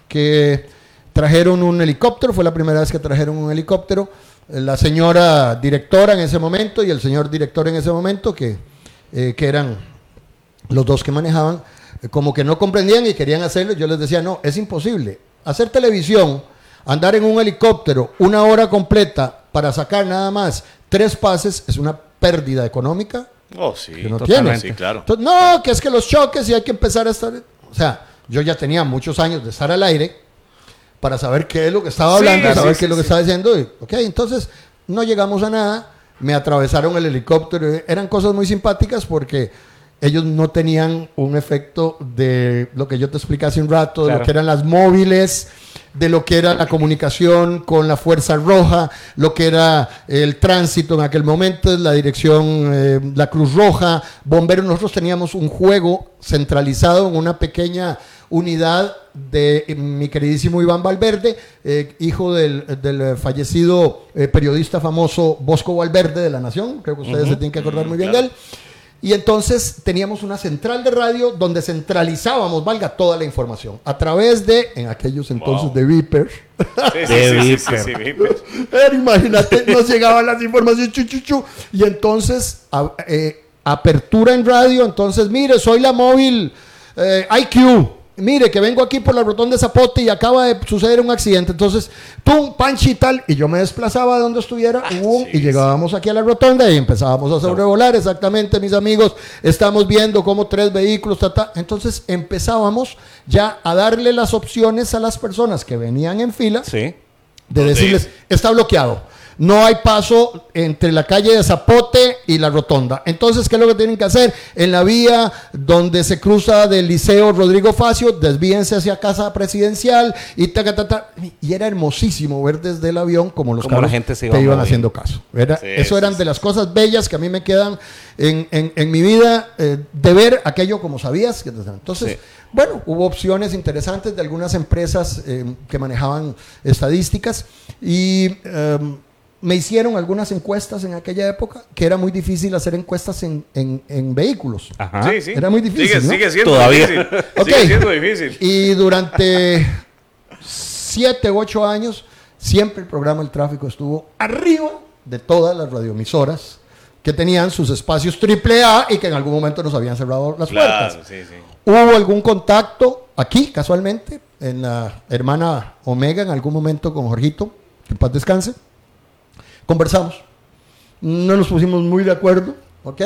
que trajeron un helicóptero, fue la primera vez que trajeron un helicóptero. La señora directora en ese momento y el señor director en ese momento, que, eh, que eran los dos que manejaban, eh, como que no comprendían y querían hacerlo. Yo les decía, no, es imposible. Hacer televisión, andar en un helicóptero una hora completa para sacar nada más tres pases es una pérdida económica Oh, sí. que no tiene. Sí, claro. Entonces, no, que es que los choques y hay que empezar a estar. O sea, yo ya tenía muchos años de estar al aire para saber qué es lo que estaba hablando, sí, saber sí, qué es lo que sí. estaba diciendo. y, ok, entonces no llegamos a nada. Me atravesaron el helicóptero. y Eran cosas muy simpáticas porque ellos no tenían un efecto de lo que yo te expliqué hace un rato, de lo que eran las móviles, de lo que era la comunicación con la Fuerza Roja, lo que era el tránsito en aquel momento, la dirección, eh, la Cruz Roja, bomberos. Nosotros teníamos un juego centralizado en una pequeña unidad de eh, mi queridísimo Iván Valverde, eh, hijo del, del, fallecido eh, periodista famoso Bosco Valverde de La Nación. Creo que ustedes se tienen que acordar muy bien claro. de él. Y entonces teníamos una central de radio donde centralizábamos, valga, toda la información. A través de, en aquellos entonces, Wow. de Viper. Sí, sí, De sí, sí, Viper. sí, sí, Viper. Pero imagínate, nos llegaban las informaciones, chu, chu, chu. Y entonces, a- eh, apertura en radio. Entonces, mire, soy la móvil eh, IQ. Mire, que vengo aquí por la rotonda de Zapote y acaba de suceder un accidente. Entonces, pum, panchi y tal. Y yo me desplazaba de donde estuviera sí, y llegábamos aquí a la rotonda y empezábamos a sobrevolar. Exactamente, mis amigos. Estamos viendo cómo tres vehículos, ta, ta. Entonces, empezábamos ya a darle las opciones a las personas que venían en fila Sí. de decirles, está bloqueado. No hay paso entre la calle de Zapote y la rotonda. Entonces, ¿qué es lo que tienen que hacer? En la vía donde se cruza del Liceo Rodrigo Facio, desvíense hacia Casa Presidencial y ta, ta, ta, Y era hermosísimo ver desde el avión como los Cómo la gente se te iba iban haciendo caso. Era- Sí, eso eran sí. de las cosas bellas que a mí me quedan en, en- en mi vida eh, de ver aquello como sabías. Entonces, Sí. bueno, hubo opciones interesantes de algunas empresas eh, que manejaban estadísticas y em, me hicieron algunas encuestas en aquella época que era muy difícil hacer encuestas en, en- en vehículos. Ajá. Sí, sí. Era muy difícil, Sigue, ¿no? sigue siendo Todavía. difícil. Ok. Sigue siendo difícil. Y durante siete, ocho años, siempre el programa El Tráfico estuvo arriba de todas las radioemisoras que tenían sus espacios triple A y que en algún momento nos habían cerrado las puertas. Claro, sí, sí. Hubo algún contacto aquí, casualmente, en la hermana Omega, en algún momento con Jorgito, que en paz descanse. Conversamos. No nos pusimos muy de acuerdo, ¿ok?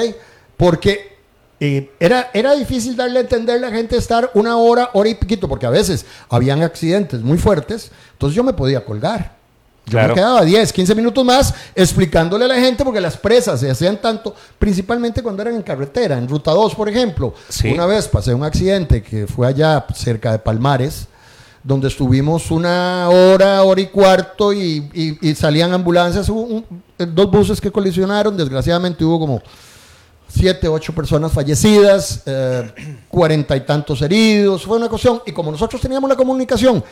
Porque eh, era, era difícil darle a entender a la gente estar una hora, hora y piquito, porque a veces habían accidentes muy fuertes, entonces yo me podía colgar. Yo me quedaba 10, 15 minutos más explicándole a la gente porque las presas se hacían tanto, principalmente cuando eran en carretera, en Ruta 2, por ejemplo. Sí. Una vez pasé un accidente que fue allá cerca de Palmares, donde estuvimos una hora, hora y cuarto y, y- y salían ambulancias, hubo dos buses que colisionaron, desgraciadamente hubo como siete, ocho personas fallecidas, eh, cuarenta y tantos heridos, fue una cuestión, y como nosotros teníamos la comunicación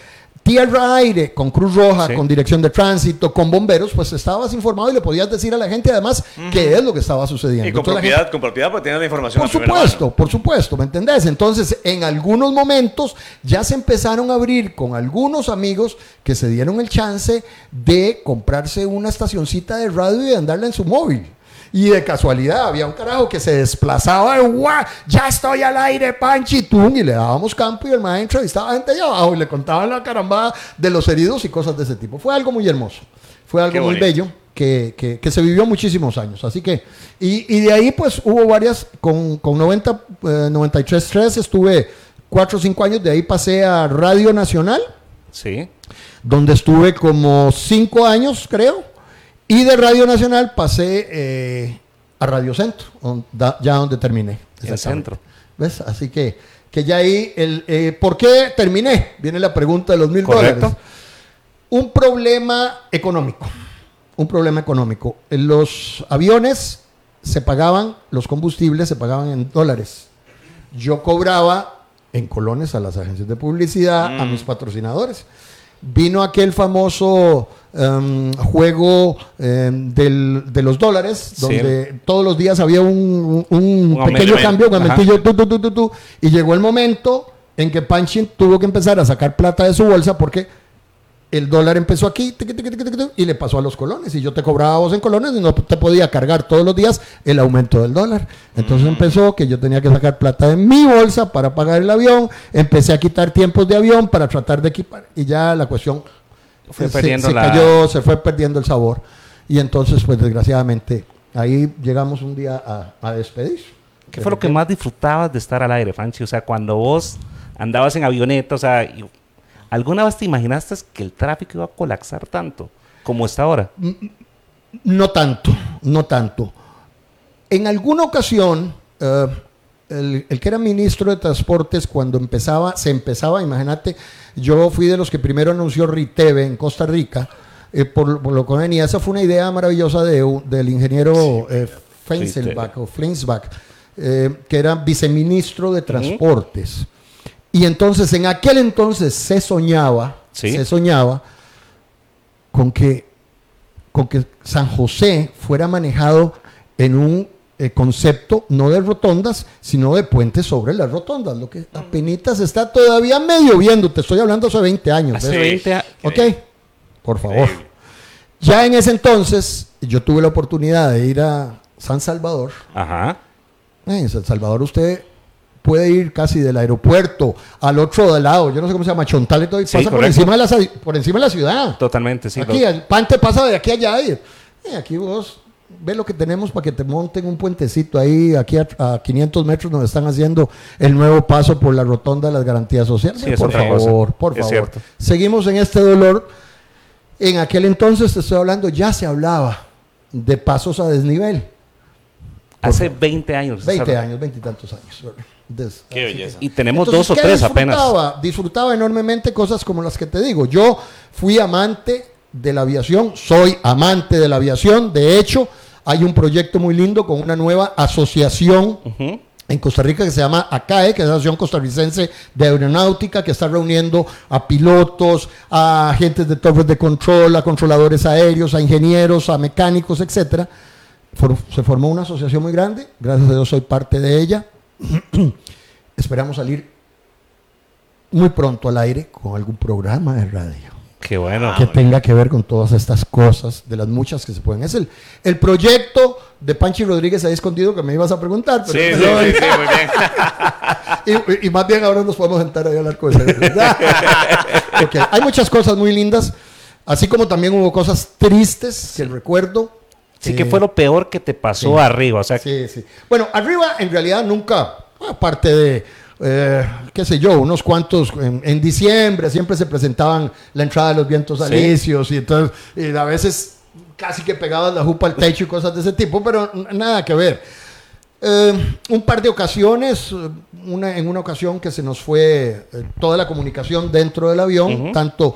tierra-aire, con Cruz Roja, Sí. con Dirección de Tránsito, con bomberos, pues estabas informado y le podías decir a la gente además qué es lo que estaba sucediendo. Y con Entonces, gente- propiedad, con propiedad tener la información por supuesto, mano. por supuesto, ¿me entendés? Entonces, en algunos momentos ya se empezaron a abrir con algunos amigos que se dieron el chance de comprarse una estacioncita de radio y de andarla en su móvil. Y de casualidad había un carajo que se desplazaba de ¡guau! Ya estoy al aire, Panchitún. Y le dábamos campo y el maestro entrevistaba a gente allá abajo y le contaban la carambada de los heridos y cosas de ese tipo. Fue algo muy hermoso. Fue algo muy bello que, que- que se vivió muchísimos años. Así que, y, y de ahí pues hubo varias, con, con 90, eh, 93.3 estuve 4 o 5 años, de ahí pasé a Radio Nacional, Sí. donde estuve como 5 años creo, y de Radio Nacional pasé eh, a Radio Centro, on- da- ya donde terminé. El centro. ¿Ves? Así que, que ya ahí, el, eh, ¿por qué terminé? Viene la pregunta de los mil Correcto. dólares. Un problema económico. Un problema económico. En Los aviones se pagaban, los combustibles se pagaban en dólares. Yo cobraba en colones a las agencias de publicidad, a mis patrocinadores. Vino aquel famoso em, juego em, del- de los dólares, Sí. donde todos los días había un, un- un Un pequeño cambio, un aumentillo, tu, tu, tu, tu, tu, y llegó el momento en que Panchin tuvo que empezar a sacar plata de su bolsa porque el dólar empezó aquí tiqui, tiqui, tiqui, y le pasó a los colones. Y yo te cobraba vos en colones y no te podía cargar todos los días el aumento del dólar. Entonces empezó que yo tenía que sacar plata de mi bolsa para pagar el avión. Empecé a quitar tiempos de avión para tratar de equipar. Y ya la cuestión Fue se, perdiendo se la- cayó, se fue perdiendo el sabor. Y entonces, pues desgraciadamente, ahí llegamos un día a, a despedir. ¿Qué fue lo que más disfrutabas de estar al aire, Fanchi? O sea, cuando vos andabas en avioneta, o sea, ¿alguna vez te imaginaste que el tráfico iba a colapsar tanto como está ahora? No tanto, no tanto. En alguna ocasión, eh, el, el que era ministro de Transportes, cuando empezaba, se empezaba, imagínate, yo fui de los que primero anunció RITEVE en Costa Rica, eh, por, por lo que venía, esa fue una idea maravillosa de, del ingeniero eh, Feinselbach o Fleinsbach, eh, que era viceministro de Transportes. Y entonces, en aquel entonces se soñaba, Sí. se soñaba con que con que San José fuera manejado en un eh, concepto no de rotondas, sino de puentes sobre las rotondas, lo que apenas está todavía medio viendo, te estoy hablando hace 20 años. Hace ¿ves? 20 a- Ok, por favor. Ya en ese entonces yo tuve la oportunidad de ir a San Salvador. Ajá. Eh, En San Salvador usted puede ir casi del aeropuerto al otro lado, yo no sé cómo se llama, Chontal y todo, y Sí, pasa por encima, de la, por encima de la ciudad. Totalmente, sí. Aquí, lo- el pan te pasa de aquí a allá. Y, eh, aquí vos ve lo que tenemos para que te monten un puentecito ahí, aquí a, a 500 metros donde están haciendo el nuevo paso por la rotonda de las garantías sociales. Sí, es por cosa. favor, por Es favor. cierto. Seguimos en este dolor. En aquel entonces, te estoy hablando, ya se hablaba de pasos a desnivel. Hace 20 años. 20 César. años, 20 y tantos años. Des- Qué que- belleza. Y tenemos Entonces, dos o ¿qué tres apenas. disfrutaba? Disfrutaba enormemente cosas como las que te digo. Yo fui amante de la aviación, soy amante de la aviación. De hecho, hay un proyecto muy lindo con una nueva asociación en Costa Rica que se llama ACAE, que es la Asociación Costarricense de Aeronáutica, que está reuniendo a pilotos, a agentes de torres de control, a controladores aéreos, a ingenieros, a mecánicos. For- se formó una asociación muy grande, gracias a Dios soy parte de ella. Esperamos salir muy pronto al aire con algún programa de radio Qué bueno. que tenga que ver con todas estas cosas, de las muchas que se pueden. Es el, el proyecto de Panchi Rodríguez ahí escondido que me ibas a preguntar. Sí, pero- sí, sí, sí, muy bien. y, y más bien ahora nos podemos sentar ahí a hablar con él. Ok, Hay muchas cosas muy lindas, así como también hubo cosas tristes que recuerdo. Sí, Eh, que fue lo peor que te pasó arriba. O sea, Sí, sí. Bueno, arriba en realidad nunca, aparte de, eh, qué sé yo, unos cuantos, en, en diciembre siempre se presentaban la entrada de los vientos Sí. alisios y entonces y a veces casi que pegaban la jupa al techo y cosas de ese tipo, pero nada que ver. Eh, un par de ocasiones, eh, una, en una ocasión que se nos fue eh, toda la comunicación dentro del avión, tanto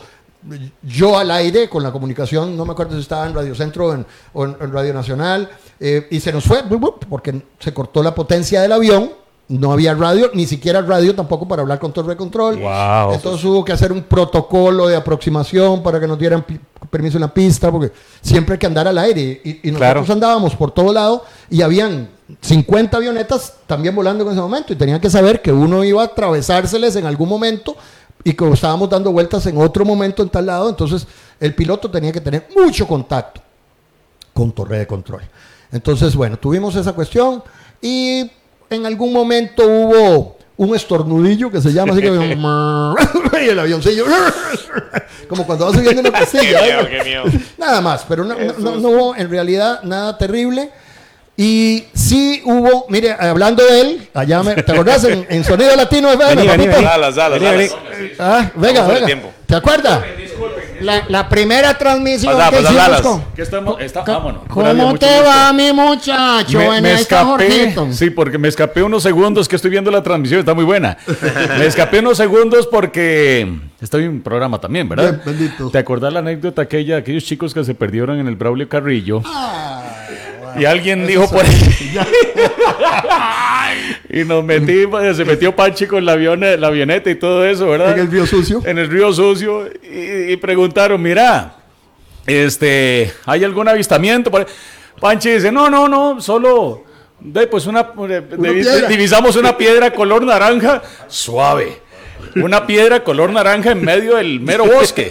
yo al aire con la comunicación, no me acuerdo si estaba en Radio Centro en- o en, en Radio Nacional, eh, y se nos fue porque se cortó la potencia del avión, no había radio, ni siquiera radio tampoco para hablar con torre de control. Wow. Entonces hubo que hacer un protocolo de aproximación para que nos dieran permiso en la pista, porque siempre hay que andar al aire. Y, y nosotros Claro. andábamos por todo lado y habían 50 avionetas también volando en ese momento y tenían que saber que uno iba a atravesárseles en algún momento y que estábamos dando vueltas en otro momento en tal lado. Entonces el piloto tenía que tener mucho contacto con torre de control. Entonces, bueno, tuvimos esa cuestión y en algún momento hubo un estornudillo que se llama así que y el avioncillo como cuando va subiendo una Qué pastilla. miedo, qué miedo. Nada más, pero no, no- no- no hubo en realidad nada terrible. Y sí hubo, mire, hablando de él, allá me, ¿te acordás? En, en Sonido Latino FM, Vení, vení, papito? vení. Alas, alas, Vení, alas. Ah, venga, venga. ¿Te acuerdas? La, la primera transmisión Pasá, que pasá, hicimos con... ¿Qué estamos? Está, Co- vámonos. ¿Cómo Gracias, mucho te gusto. va, mi muchacho? Me, en me esta escapé, sí, porque me escapé unos segundos que estoy viendo la transmisión, está muy buena. Me escapé unos segundos porque estoy en un programa también, ¿verdad? Bien, bendito. ¿Te acordás la anécdota aquella de aquellos chicos que se perdieron en el Braulio Carrillo? Ah, y alguien dijo por ahí. y nos metimos, se metió Panchi con la, avione- la avioneta y todo eso, ¿verdad? En el río sucio. en el río sucio y, y preguntaron, mira, este, ¿hay algún avistamiento? por ahí?" Panchi dice, no, no, no, solo, de, pues una, de- de- piedra. divisamos una piedra color naranja suave. Una piedra color naranja en medio del mero bosque.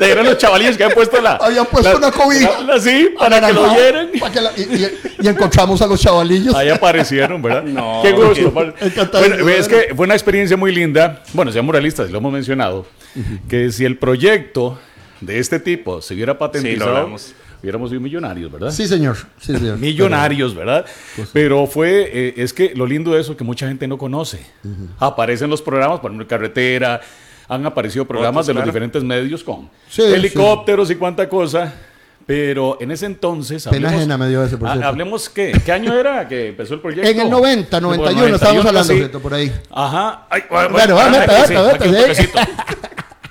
Eran los chavalillos que habían puesto la... Habían puesto la- una cobija. la- sí, para que lo vieran. y, y- y encontramos a los chavalillos. Ahí aparecieron, ¿verdad? No, Qué gusto. Bueno, es que fue una experiencia muy linda. Bueno, sean muralistas, lo hemos mencionado. Que si el proyecto de este tipo se hubiera patentizado, hablamos. hubiéramos sido millonarios, ¿verdad? Sí, señor. Sí, señor. Millonarios, ¿verdad? Pero fue, eh, es que lo lindo de eso es que mucha gente no conoce. Aparecen los programas, por ejemplo, carretera, han aparecido programas de los claro. diferentes medios con Sí, helicópteros y cuánta cosa. Pero en ese entonces. Pena ajena me dio ese, por cierto. hablemos, ¿qué? ¿Qué año era que empezó el proyecto? En el 90, 91, estábamos hablando, sí. Por ahí. Ajá. Ay, Bueno, vete, ay, vete.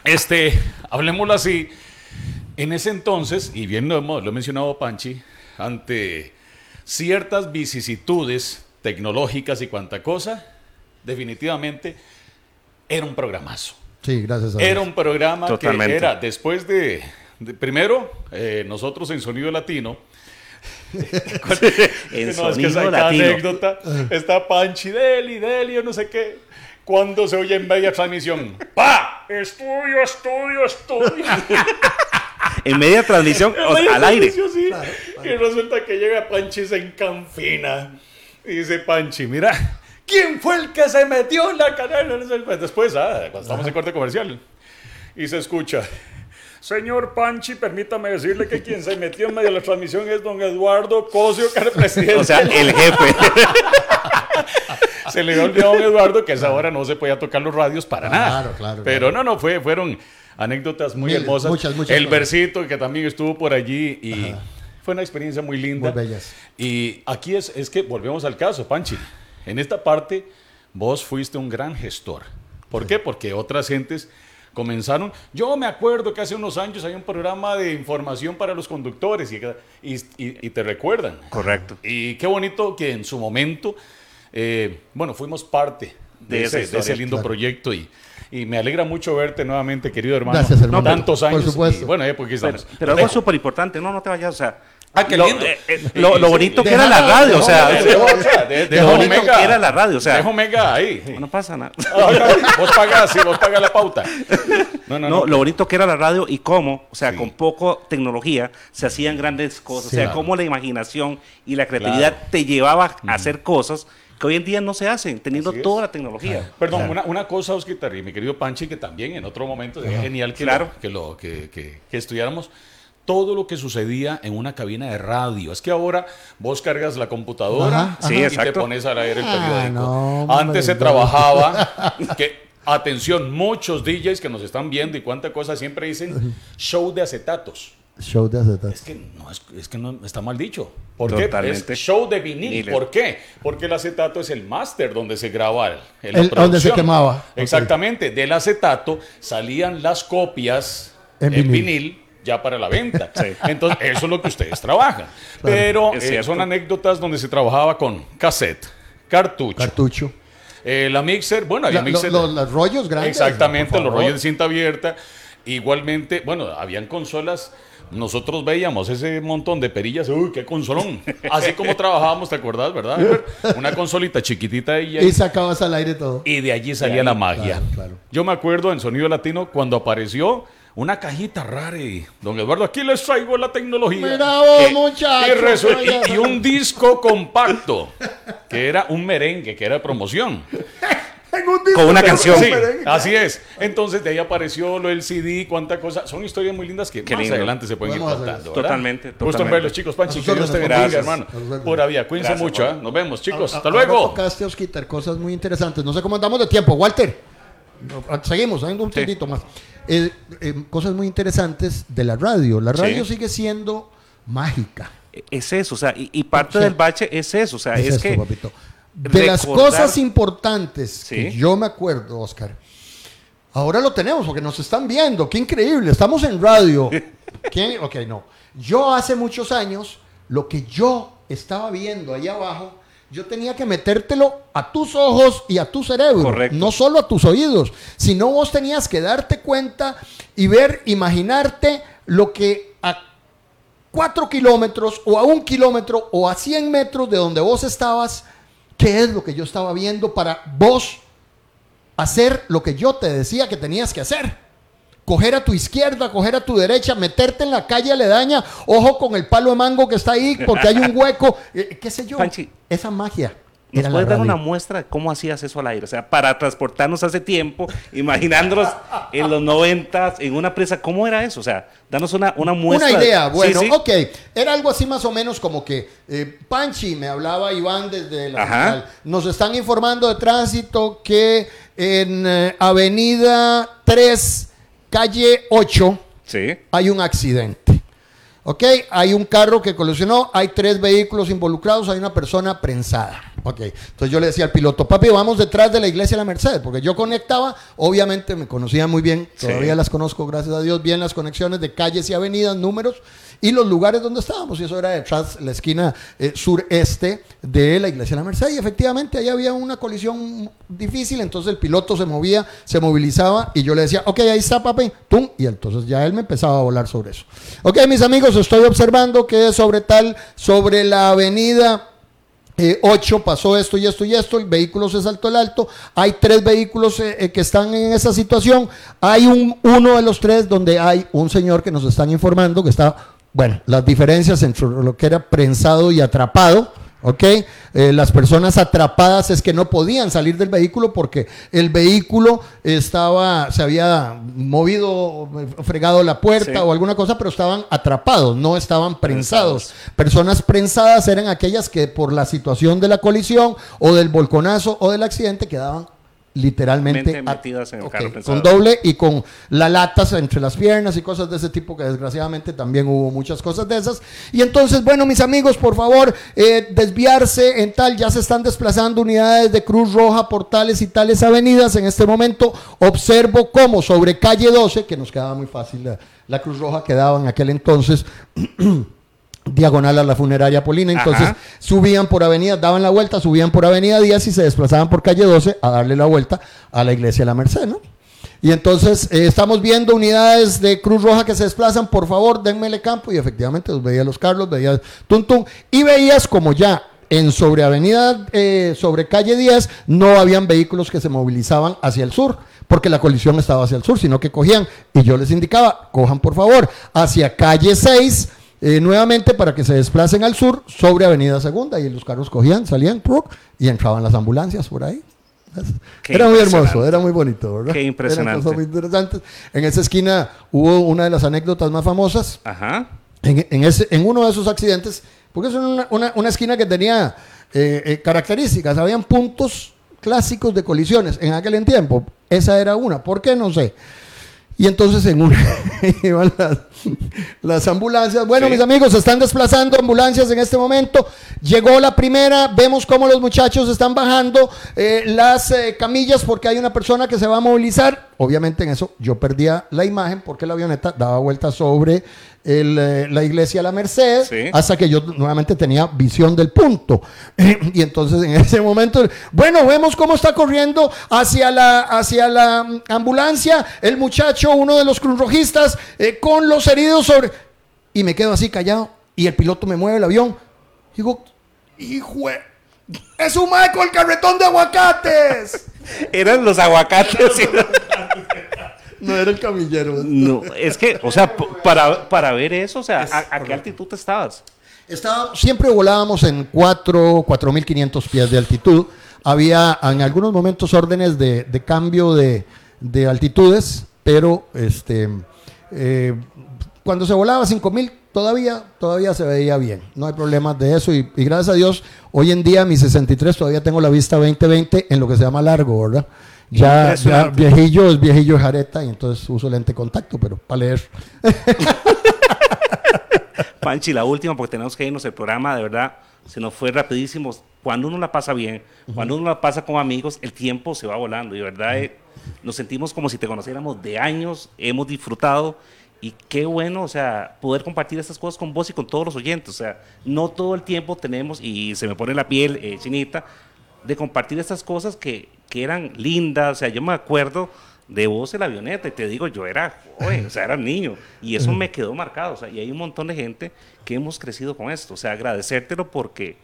Este, hablemoslo así. En ese entonces, y bien lo, hemos- lo ha mencionado Panchi, ante ciertas vicisitudes tecnológicas y cuanta cosa, definitivamente era un programazo. Sí, gracias a Dios. Era un programa Totalmente. que era después de, de- primero, eh, nosotros en Sonido Latino. En No, es que sonido esa latino. anécdota está Panchi, Deli, Deli, yo no sé qué. Cuando se oye en media transmisión, ¡pa! Estudio, estudio, estudio. En media transmisión, sea, Media al aire. sí. Y resulta que llega Panchi y se encanfina. Y dice Panchi, mira, ¿quién fue el que se metió en la canal? Después, ah, cuando estamos en corte comercial. Y se escucha. Señor Panchi, permítame decirle que quien se metió en medio de la transmisión es don Eduardo Cosio, que era el presidente. O sea, el jefe. se le dio olvidado a don Eduardo que a esa hora no se podía tocar los radios para Claro, nada. claro, Pero claro. no, no, fue, fueron anécdotas muy Miles, hermosas. muchas, muchas El cosas. versito que también estuvo por allí y fue una experiencia muy linda. Muy bellas. Y aquí es, es que volvemos al caso, Panchi. En esta parte, vos fuiste un gran gestor. ¿Por qué? Porque otras gentes comenzaron. Yo me acuerdo que hace unos años hay un programa de información para los conductores y, y- y- y te recuerdan. Correcto. Y qué bonito que en su momento, eh, bueno, fuimos parte de, De ese, de lindo claro. proyecto y, y me alegra mucho verte nuevamente, querido hermano. Gracias, hermano. Tantos Por años. supuesto. y bueno, eh, porque Pero, estamos. pero algo súper importante, no, no te vayas, o sea. Ah, qué lo, lindo. eh, eh, lo, lo bonito que era la radio, o sea. De- Lo bonito que era la radio, o sea. Dejo Omega ahí. No pasa nada. Ah, no, vos pagas, sí, vos pagas la pauta. No, no, No, no. lo bonito que era la radio y cómo, o sea, Sí. con poco tecnología se hacían grandes cosas. Sí. o sea, Claro. cómo la imaginación y la creatividad Claro. te llevaba a hacer cosas que hoy en día no se hacen, teniendo Así es. toda la tecnología. Perdón, una, una cosa, Oscar, y mi querido Panchi, que también en otro momento sería genial que, Claro. lo, que, lo, que, que- que estudiáramos todo lo que sucedía en una cabina de radio. Es que ahora vos cargas la computadora Ajá, ajá. Sí, y te pones a leer el Ah, periódico. no, Antes se trabajaba, que, atención, muchos DJs que nos están viendo y cuánta cosa siempre dicen show de acetatos. Show de acetato. Es que no, es, es que no está mal dicho. ¿Por Totalmente. qué? Es show de vinil. Vinil. ¿Por qué? Porque el acetato es el máster donde se graba el, el- El- donde se quemaba. Exactamente. Del acetato salían las copias En en, vinil. vinil. Ya para la venta. Sí. Entonces, eso es lo que ustedes trabajan. Pero Es eh, son anécdotas donde se trabajaba con cassette, cartucho, Cartucho. eh, la mixer, bueno, había La- mixer. lo- los rollos grandes. Exactamente, los rollos de cinta abierta. Igualmente, bueno, habían consolas. Nosotros veíamos ese montón de perillas. ¡Uy, qué consolón! Así como trabajábamos, ¿te acordás, verdad? Albert? Una consolita chiquitita y, Y sacabas al aire todo. y de allí salía la magia. claro, claro. Yo me acuerdo en Sonido Latino cuando apareció una cajita rara y don Eduardo, aquí les traigo la tecnología. Mira vos, Que- muchacho, y, un disco compacto, que era un merengue, que era promoción. Con una canción. Sí, así es. Entonces de ahí apareció lo del CD, cuánta cosa. Son historias muy lindas que Qué más lindo. adelante se pueden ir Podemos hacer contando. Totalmente, Gusto en verlos, chicos. Panchi, A que Dios te bendiga, gracias. hermano. A. Pura vida. Cuídense Gracias, mucho. ¿eh? Nos vemos, chicos. A- Hasta ahora luego. tocaste, Osquitar, cosas muy interesantes. No sé cómo andamos de tiempo. Walter, seguimos, hay un Sí. tantito más. Eh, eh, cosas muy interesantes de la radio. La radio Sí. sigue siendo mágica. Es eso, o sea, y, y parte del bache es eso, o sea, es, Es esto, que papito. De las cosas importantes que yo me acuerdo, Oscar, ahora lo tenemos porque nos están viendo. Qué increíble. Estamos en radio. ¿Quién? Ok, no. Yo hace muchos años, lo que yo estaba viendo ahí abajo, yo tenía que metértelo a tus ojos y a tu cerebro. Correcto. No solo a tus oídos, sino vos tenías que darte cuenta y ver, imaginarte lo que a cuatro kilómetros o a un kilómetro o a 100 metros de donde vos estabas, qué es lo que yo estaba viendo para vos hacer lo que yo te decía que tenías que hacer. Coger a tu izquierda, coger a tu derecha, meterte en la calle aledaña, ojo con el palo de mango que está ahí porque hay un hueco, eh, qué sé yo. Panchi, Esa magia. ¿Nos puedes dar radio. una muestra de cómo hacías eso al aire? O sea, para transportarnos hace tiempo, imaginándonos en los noventas, en una presa, ¿cómo era eso? O sea, danos una, una muestra. Una idea, Sí, bueno, sí. ok. Era algo así más o menos como que eh, Panchi, me hablaba Iván desde la central. Nos están informando de tránsito que en eh, Avenida 3, calle 8, Sí. hay un accidente. Ok, hay un carro que colisionó, hay tres vehículos involucrados, hay una persona prensada. Ok, entonces yo le decía al piloto, papi, vamos detrás de la iglesia de la Merced, porque yo conectaba, obviamente me conocía muy bien, Sí. todavía las conozco, gracias a Dios, bien las conexiones de calles y avenidas, números y los lugares donde estábamos. Y eso era detrás, la esquina eh, sureste de la iglesia de la Merced. Y efectivamente ahí había una colisión difícil, entonces el piloto se movía, se movilizaba y yo le decía, ok, ahí está, papi, tum, y entonces ya él me empezaba a volar sobre eso. Ok, mis amigos, estoy observando que sobre tal, sobre la avenida. 8 pasó esto y esto y esto, el vehículo se saltó el alto, hay tres vehículos eh, eh, que están en esa situación, hay un, uno de los tres donde hay un señor que nos están informando que está, bueno, las diferencias entre lo que era prensado y atrapado, ok. Eh, las personas atrapadas es que no podían salir del vehículo porque el vehículo estaba, se había movido, fregado la puerta Sí. o alguna cosa, pero estaban atrapados, no estaban prensados. Personas prensadas eran aquellas que por la situación de la colisión o del volconazo o del accidente quedaban literalmente metidas en el carro con doble y con las latas entre las piernas y cosas de ese tipo que desgraciadamente también hubo muchas cosas de esas. Y entonces bueno mis amigos por favor eh, desviarse en tal ya se están desplazando unidades de Cruz Roja por tales y tales avenidas. En este momento observo cómo sobre calle 12 que nos quedaba muy fácil la, la Cruz Roja quedaba en aquel entonces diagonal a la funeraria Polina. Entonces Ajá. subían por avenida, daban la vuelta, subían por avenida Díaz y se desplazaban por calle 12 a darle la vuelta a la iglesia de la Merced, ¿no? Y entonces eh, estamos viendo unidades de Cruz Roja que se desplazan, por favor, denmele campo. Y efectivamente los veía los Carlos, veía Tum Tum, y veías como ya en sobre avenida, eh, sobre calle 10, no habían vehículos que se movilizaban hacia el sur, porque la colisión estaba hacia el sur, sino que cogían, y yo les indicaba, cojan por favor, hacia calle 6, eh, nuevamente para que se desplacen al sur sobre Avenida Segunda y los carros cogían, salían y entraban las ambulancias por ahí. Qué era muy hermoso, era muy bonito, ¿verdad? Qué impresionante. Eran cosas muy interesantes. En esa esquina hubo una de las anécdotas más famosas. Ajá. En, en ese, en uno de esos accidentes, porque es una, una- una esquina que tenía eh, eh, características, habían puntos clásicos de colisiones en aquel tiempo. Esa era una, ¿por qué? No sé. Y entonces en una iban las, las ambulancias. Bueno, Sí. mis amigos, se están desplazando ambulancias en este momento. Llegó la primera, vemos cómo los muchachos están bajando eh, las eh, camillas porque hay una persona que se va a movilizar. Obviamente en eso yo perdía la imagen porque la avioneta daba vuelta sobre el, eh, la iglesia La Merced Sí. hasta que yo nuevamente tenía visión del punto. y entonces en ese momento, bueno, vemos cómo está corriendo hacia la, hacia la mm, ambulancia el muchacho, uno de los cruzrojistas, eh, con los heridos sobre... Y me quedo así callado y el piloto me mueve el avión. Digo, hijo, es un mae con el carretón de aguacates. Eran los aguacates. no era el camillero. no, es que, o sea, para, para ver eso, o sea, ¿a, a qué altitud estabas? Estaba, siempre volábamos en 4, 4.500 pies de altitud. Había en algunos momentos órdenes de, de cambio de, de altitudes, pero este, eh, cuando se volaba a 5.000 todavía, todavía se veía bien. No hay problemas de eso. Y, y gracias a Dios, hoy en día, mi 63, todavía tengo la vista 20-20 en lo que se llama largo, ¿verdad? Ya, viejillo es viejillo jareta y entonces uso lente de contacto, pero para leer. Panchi, la última, porque tenemos que irnos. El programa, de verdad, se nos fue rapidísimo. Cuando uno la pasa bien, cuando uno la pasa con amigos, el tiempo se va volando. Y de verdad, eh, nos sentimos como si te conociéramos de años, hemos disfrutado. Y qué bueno, o sea, poder compartir estas cosas con vos y con todos los oyentes. O sea, no todo el tiempo tenemos, y se me pone la piel eh, chinita, de compartir estas cosas que, que eran lindas. O sea, yo me acuerdo de vos en la avioneta y te digo, yo era joven, o sea, era niño. Y eso me quedó marcado. O sea, y hay un montón de gente que hemos crecido con esto. O sea, agradecértelo porque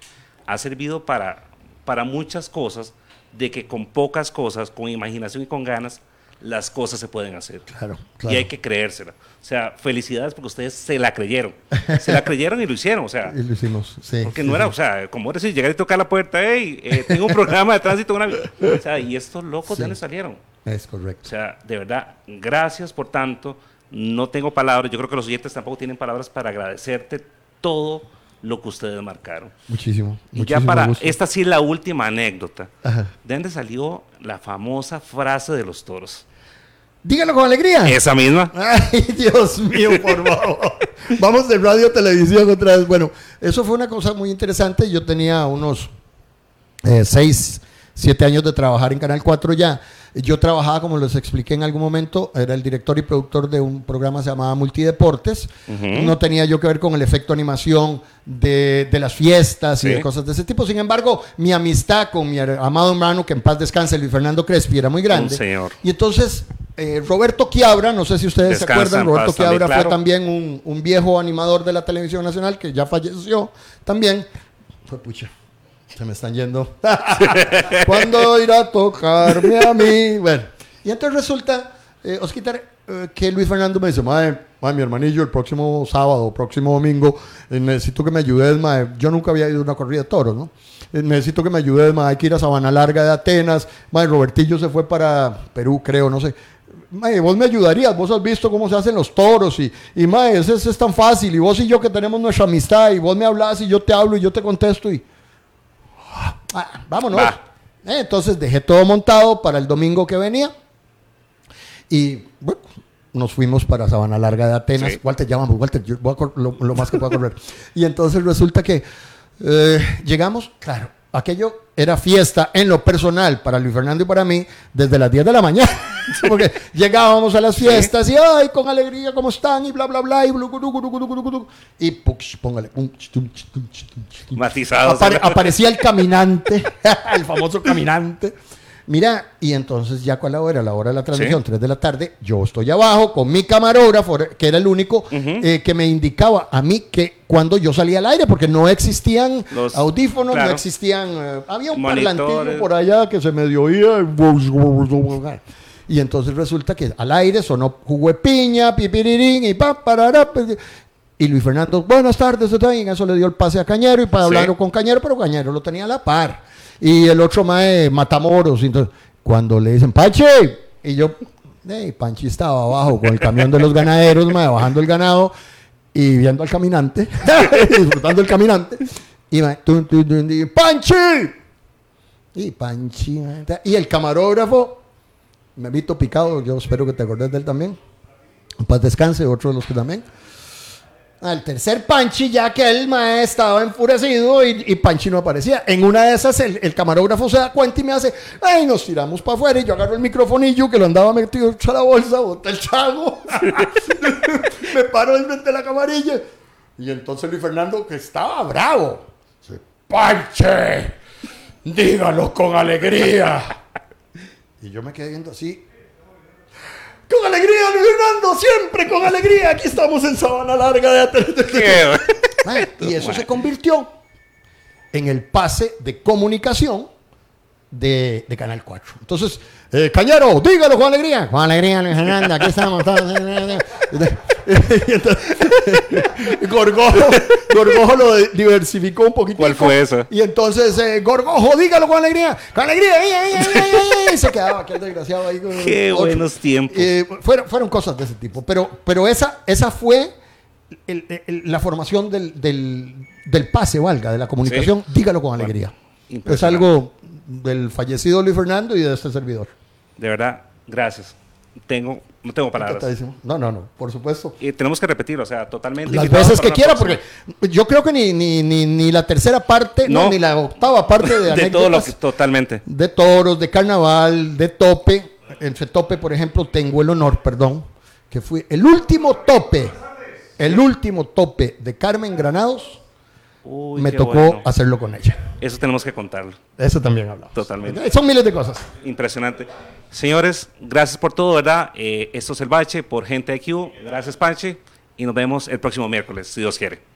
ha servido para, para muchas cosas, de que con pocas cosas, con imaginación y con ganas, las cosas se pueden hacer. Claro, Y claro. hay que creérsela. O sea, felicidades porque ustedes se la creyeron. Se la creyeron y lo hicieron. O sea, Y lo hicimos, sí. porque sí, no era, sí. o sea, como decir, llegar y tocar la puerta, hey, eh, tengo un programa de tránsito, una... o sea, y estos locos Sí. ya les salieron. Es O correcto. sea, de verdad, gracias por tanto. No tengo palabras, yo creo que los oyentes tampoco tienen palabras para agradecerte todo lo que ustedes marcaron. Muchísimo. Y ya para, gusto. esta sí es la última anécdota. Ajá. ¿De dónde salió la famosa frase de los toros? Dígalo con alegría. Esa misma. Ay, Dios mío, por favor. Vamos de radio a televisión otra vez. Bueno, eso fue una cosa muy interesante. Yo tenía unos eh, seis, siete años de trabajar en Canal 4 ya. Yo trabajaba, como les expliqué en algún momento, era el director y productor de un programa que se llamaba Multideportes. No tenía yo que ver con el efecto animación de, de las fiestas y de cosas de ese tipo. Sin embargo, mi amistad con mi amado hermano, que en paz descanse, Luis Fernando Crespi, era muy grande. Un señor. Y entonces, eh, Roberto Quiabra, no sé si ustedes se acuerdan, Roberto Quiabra claro. fue también un, un viejo animador de la televisión nacional que ya falleció también. Fue pucha. Se me están yendo. ¿Cuándo irá a tocarme a mí? Bueno, y entonces resulta, eh, Osquitar, eh, que Luis Fernando me dice, madre, madre, mi hermanillo, el próximo sábado, próximo domingo, eh, necesito que me ayudes, madre. Yo nunca había ido a una corrida de toros, ¿no? Eh, necesito que me ayudes, madre, hay que ir a Sabana Larga de Atenas. Madre, Robertillo se fue para Perú, creo, no sé. Madre, vos me ayudarías, vos has visto cómo se hacen los toros y, y ese, ese es tan fácil. Y vos y yo que tenemos nuestra amistad y vos me hablas y yo te hablo y yo te contesto y... Ah, vámonos. Eh, entonces dejé todo montado para el domingo que venía. Y bueno, nos fuimos para Sabana Larga de Atenas. Sí. Walter, llamamos, Walter, yo voy a lo, lo más que pueda correr. y entonces resulta que eh, llegamos, claro, aquello era fiesta en lo personal para Luis Fernando y para mí desde las 10 de la mañana. Porque llegábamos a las fiestas y, ay, con alegría, ¿cómo están? Y bla, bla, bla, y blu, glu, glu, glu, glu, glu, glu. Y puch, póngale. Apare- aparecía el caminante, el famoso caminante. Mira, y entonces ya cuál la hora, la hora de la transmisión, Sí. 3 de la tarde, yo estoy abajo con mi camarógrafo, que era el único eh, que me indicaba a mí que cuando yo salía al aire, porque no existían Los- audífonos, no existían, eh, había un parlantillo por allá que se medio oía. Y entonces resulta que al aire sonó jugo de piña, pipirirín y pa, parará, y Luis Fernando, buenas tardes, está bien. Eso le dio el pase a Cañero y para Sí. hablar con Cañero, pero Cañero lo tenía a la par. Y el otro mae, Matamoros. y Entonces, cuando le dicen, Pache, y yo, hey, Panchi estaba abajo con el camión de los ganaderos, mae, bajando el ganado y viendo al caminante, disfrutando el caminante. Y mae, tun, tun, tun, tun, Panchi. Y Panchi, mae, y el camarógrafo, Memito Picado, yo espero que te acordes de él también. Paz descanse, otro de los que también. Al tercer Panchi, ya que el mae estaba enfurecido y, Panchi no aparecía. En una de esas, el, camarógrafo se da cuenta y me hace, ay, nos tiramos para afuera. Y yo agarro el microfonillo que lo andaba metido a la bolsa, boté el chago, me paro frente de la camarilla. Y entonces Luis Fernando, que estaba bravo, dice, Panche, dígalo con alegría. Y yo me quedé viendo así. Con alegría, Luis Fernando, siempre con alegría. Aquí estamos en Sabana Larga de Mae, Y eso se convirtió en el pase de comunicación de, de Canal 4. Entonces, eh, Cañero, dígalo con alegría. Con alegría, Luis Fernando, aquí estamos. Y entonces, Gorgojo, Gorgojo lo diversificó un poquito. ¿Cuál fue eso? Y entonces, eh, Gorgojo, dígalo con alegría. Con alegría. ay, ay, ay, ay, ay, y se quedaba aquel desgraciado ahí. con Qué buenos tiempos. Eh, fueron, fueron cosas de ese tipo. Pero, pero esa, esa fue el- el- la formación del, del, del pase, valga, de la comunicación. Dígalo con alegría. Es impresionante. algo del fallecido Luis Fernando y de este servidor. De verdad, gracias. Tengo, no tengo palabras. No, no, no, por supuesto. Y tenemos que repetir, o sea, totalmente. Las veces que quiera, próxima. porque yo creo que ni, ni, ni, ni la tercera parte, no, No. ni la octava parte de, De todo lo que. Totalmente. de toros, de carnaval, de tope. Entre tope, por ejemplo, tengo el honor, perdón, que fui el último tope, el último tope de Carmen Granados, Uy, me tocó bueno. hacerlo con ella. Eso tenemos que contarlo. Eso también hablamos. Totalmente. Son miles de cosas. Impresionante. Señores, gracias por todo, ¿verdad? Eh, esto es el bache por Gente IQ. Gracias, Panche. Y nos vemos el próximo miércoles, si Dios quiere.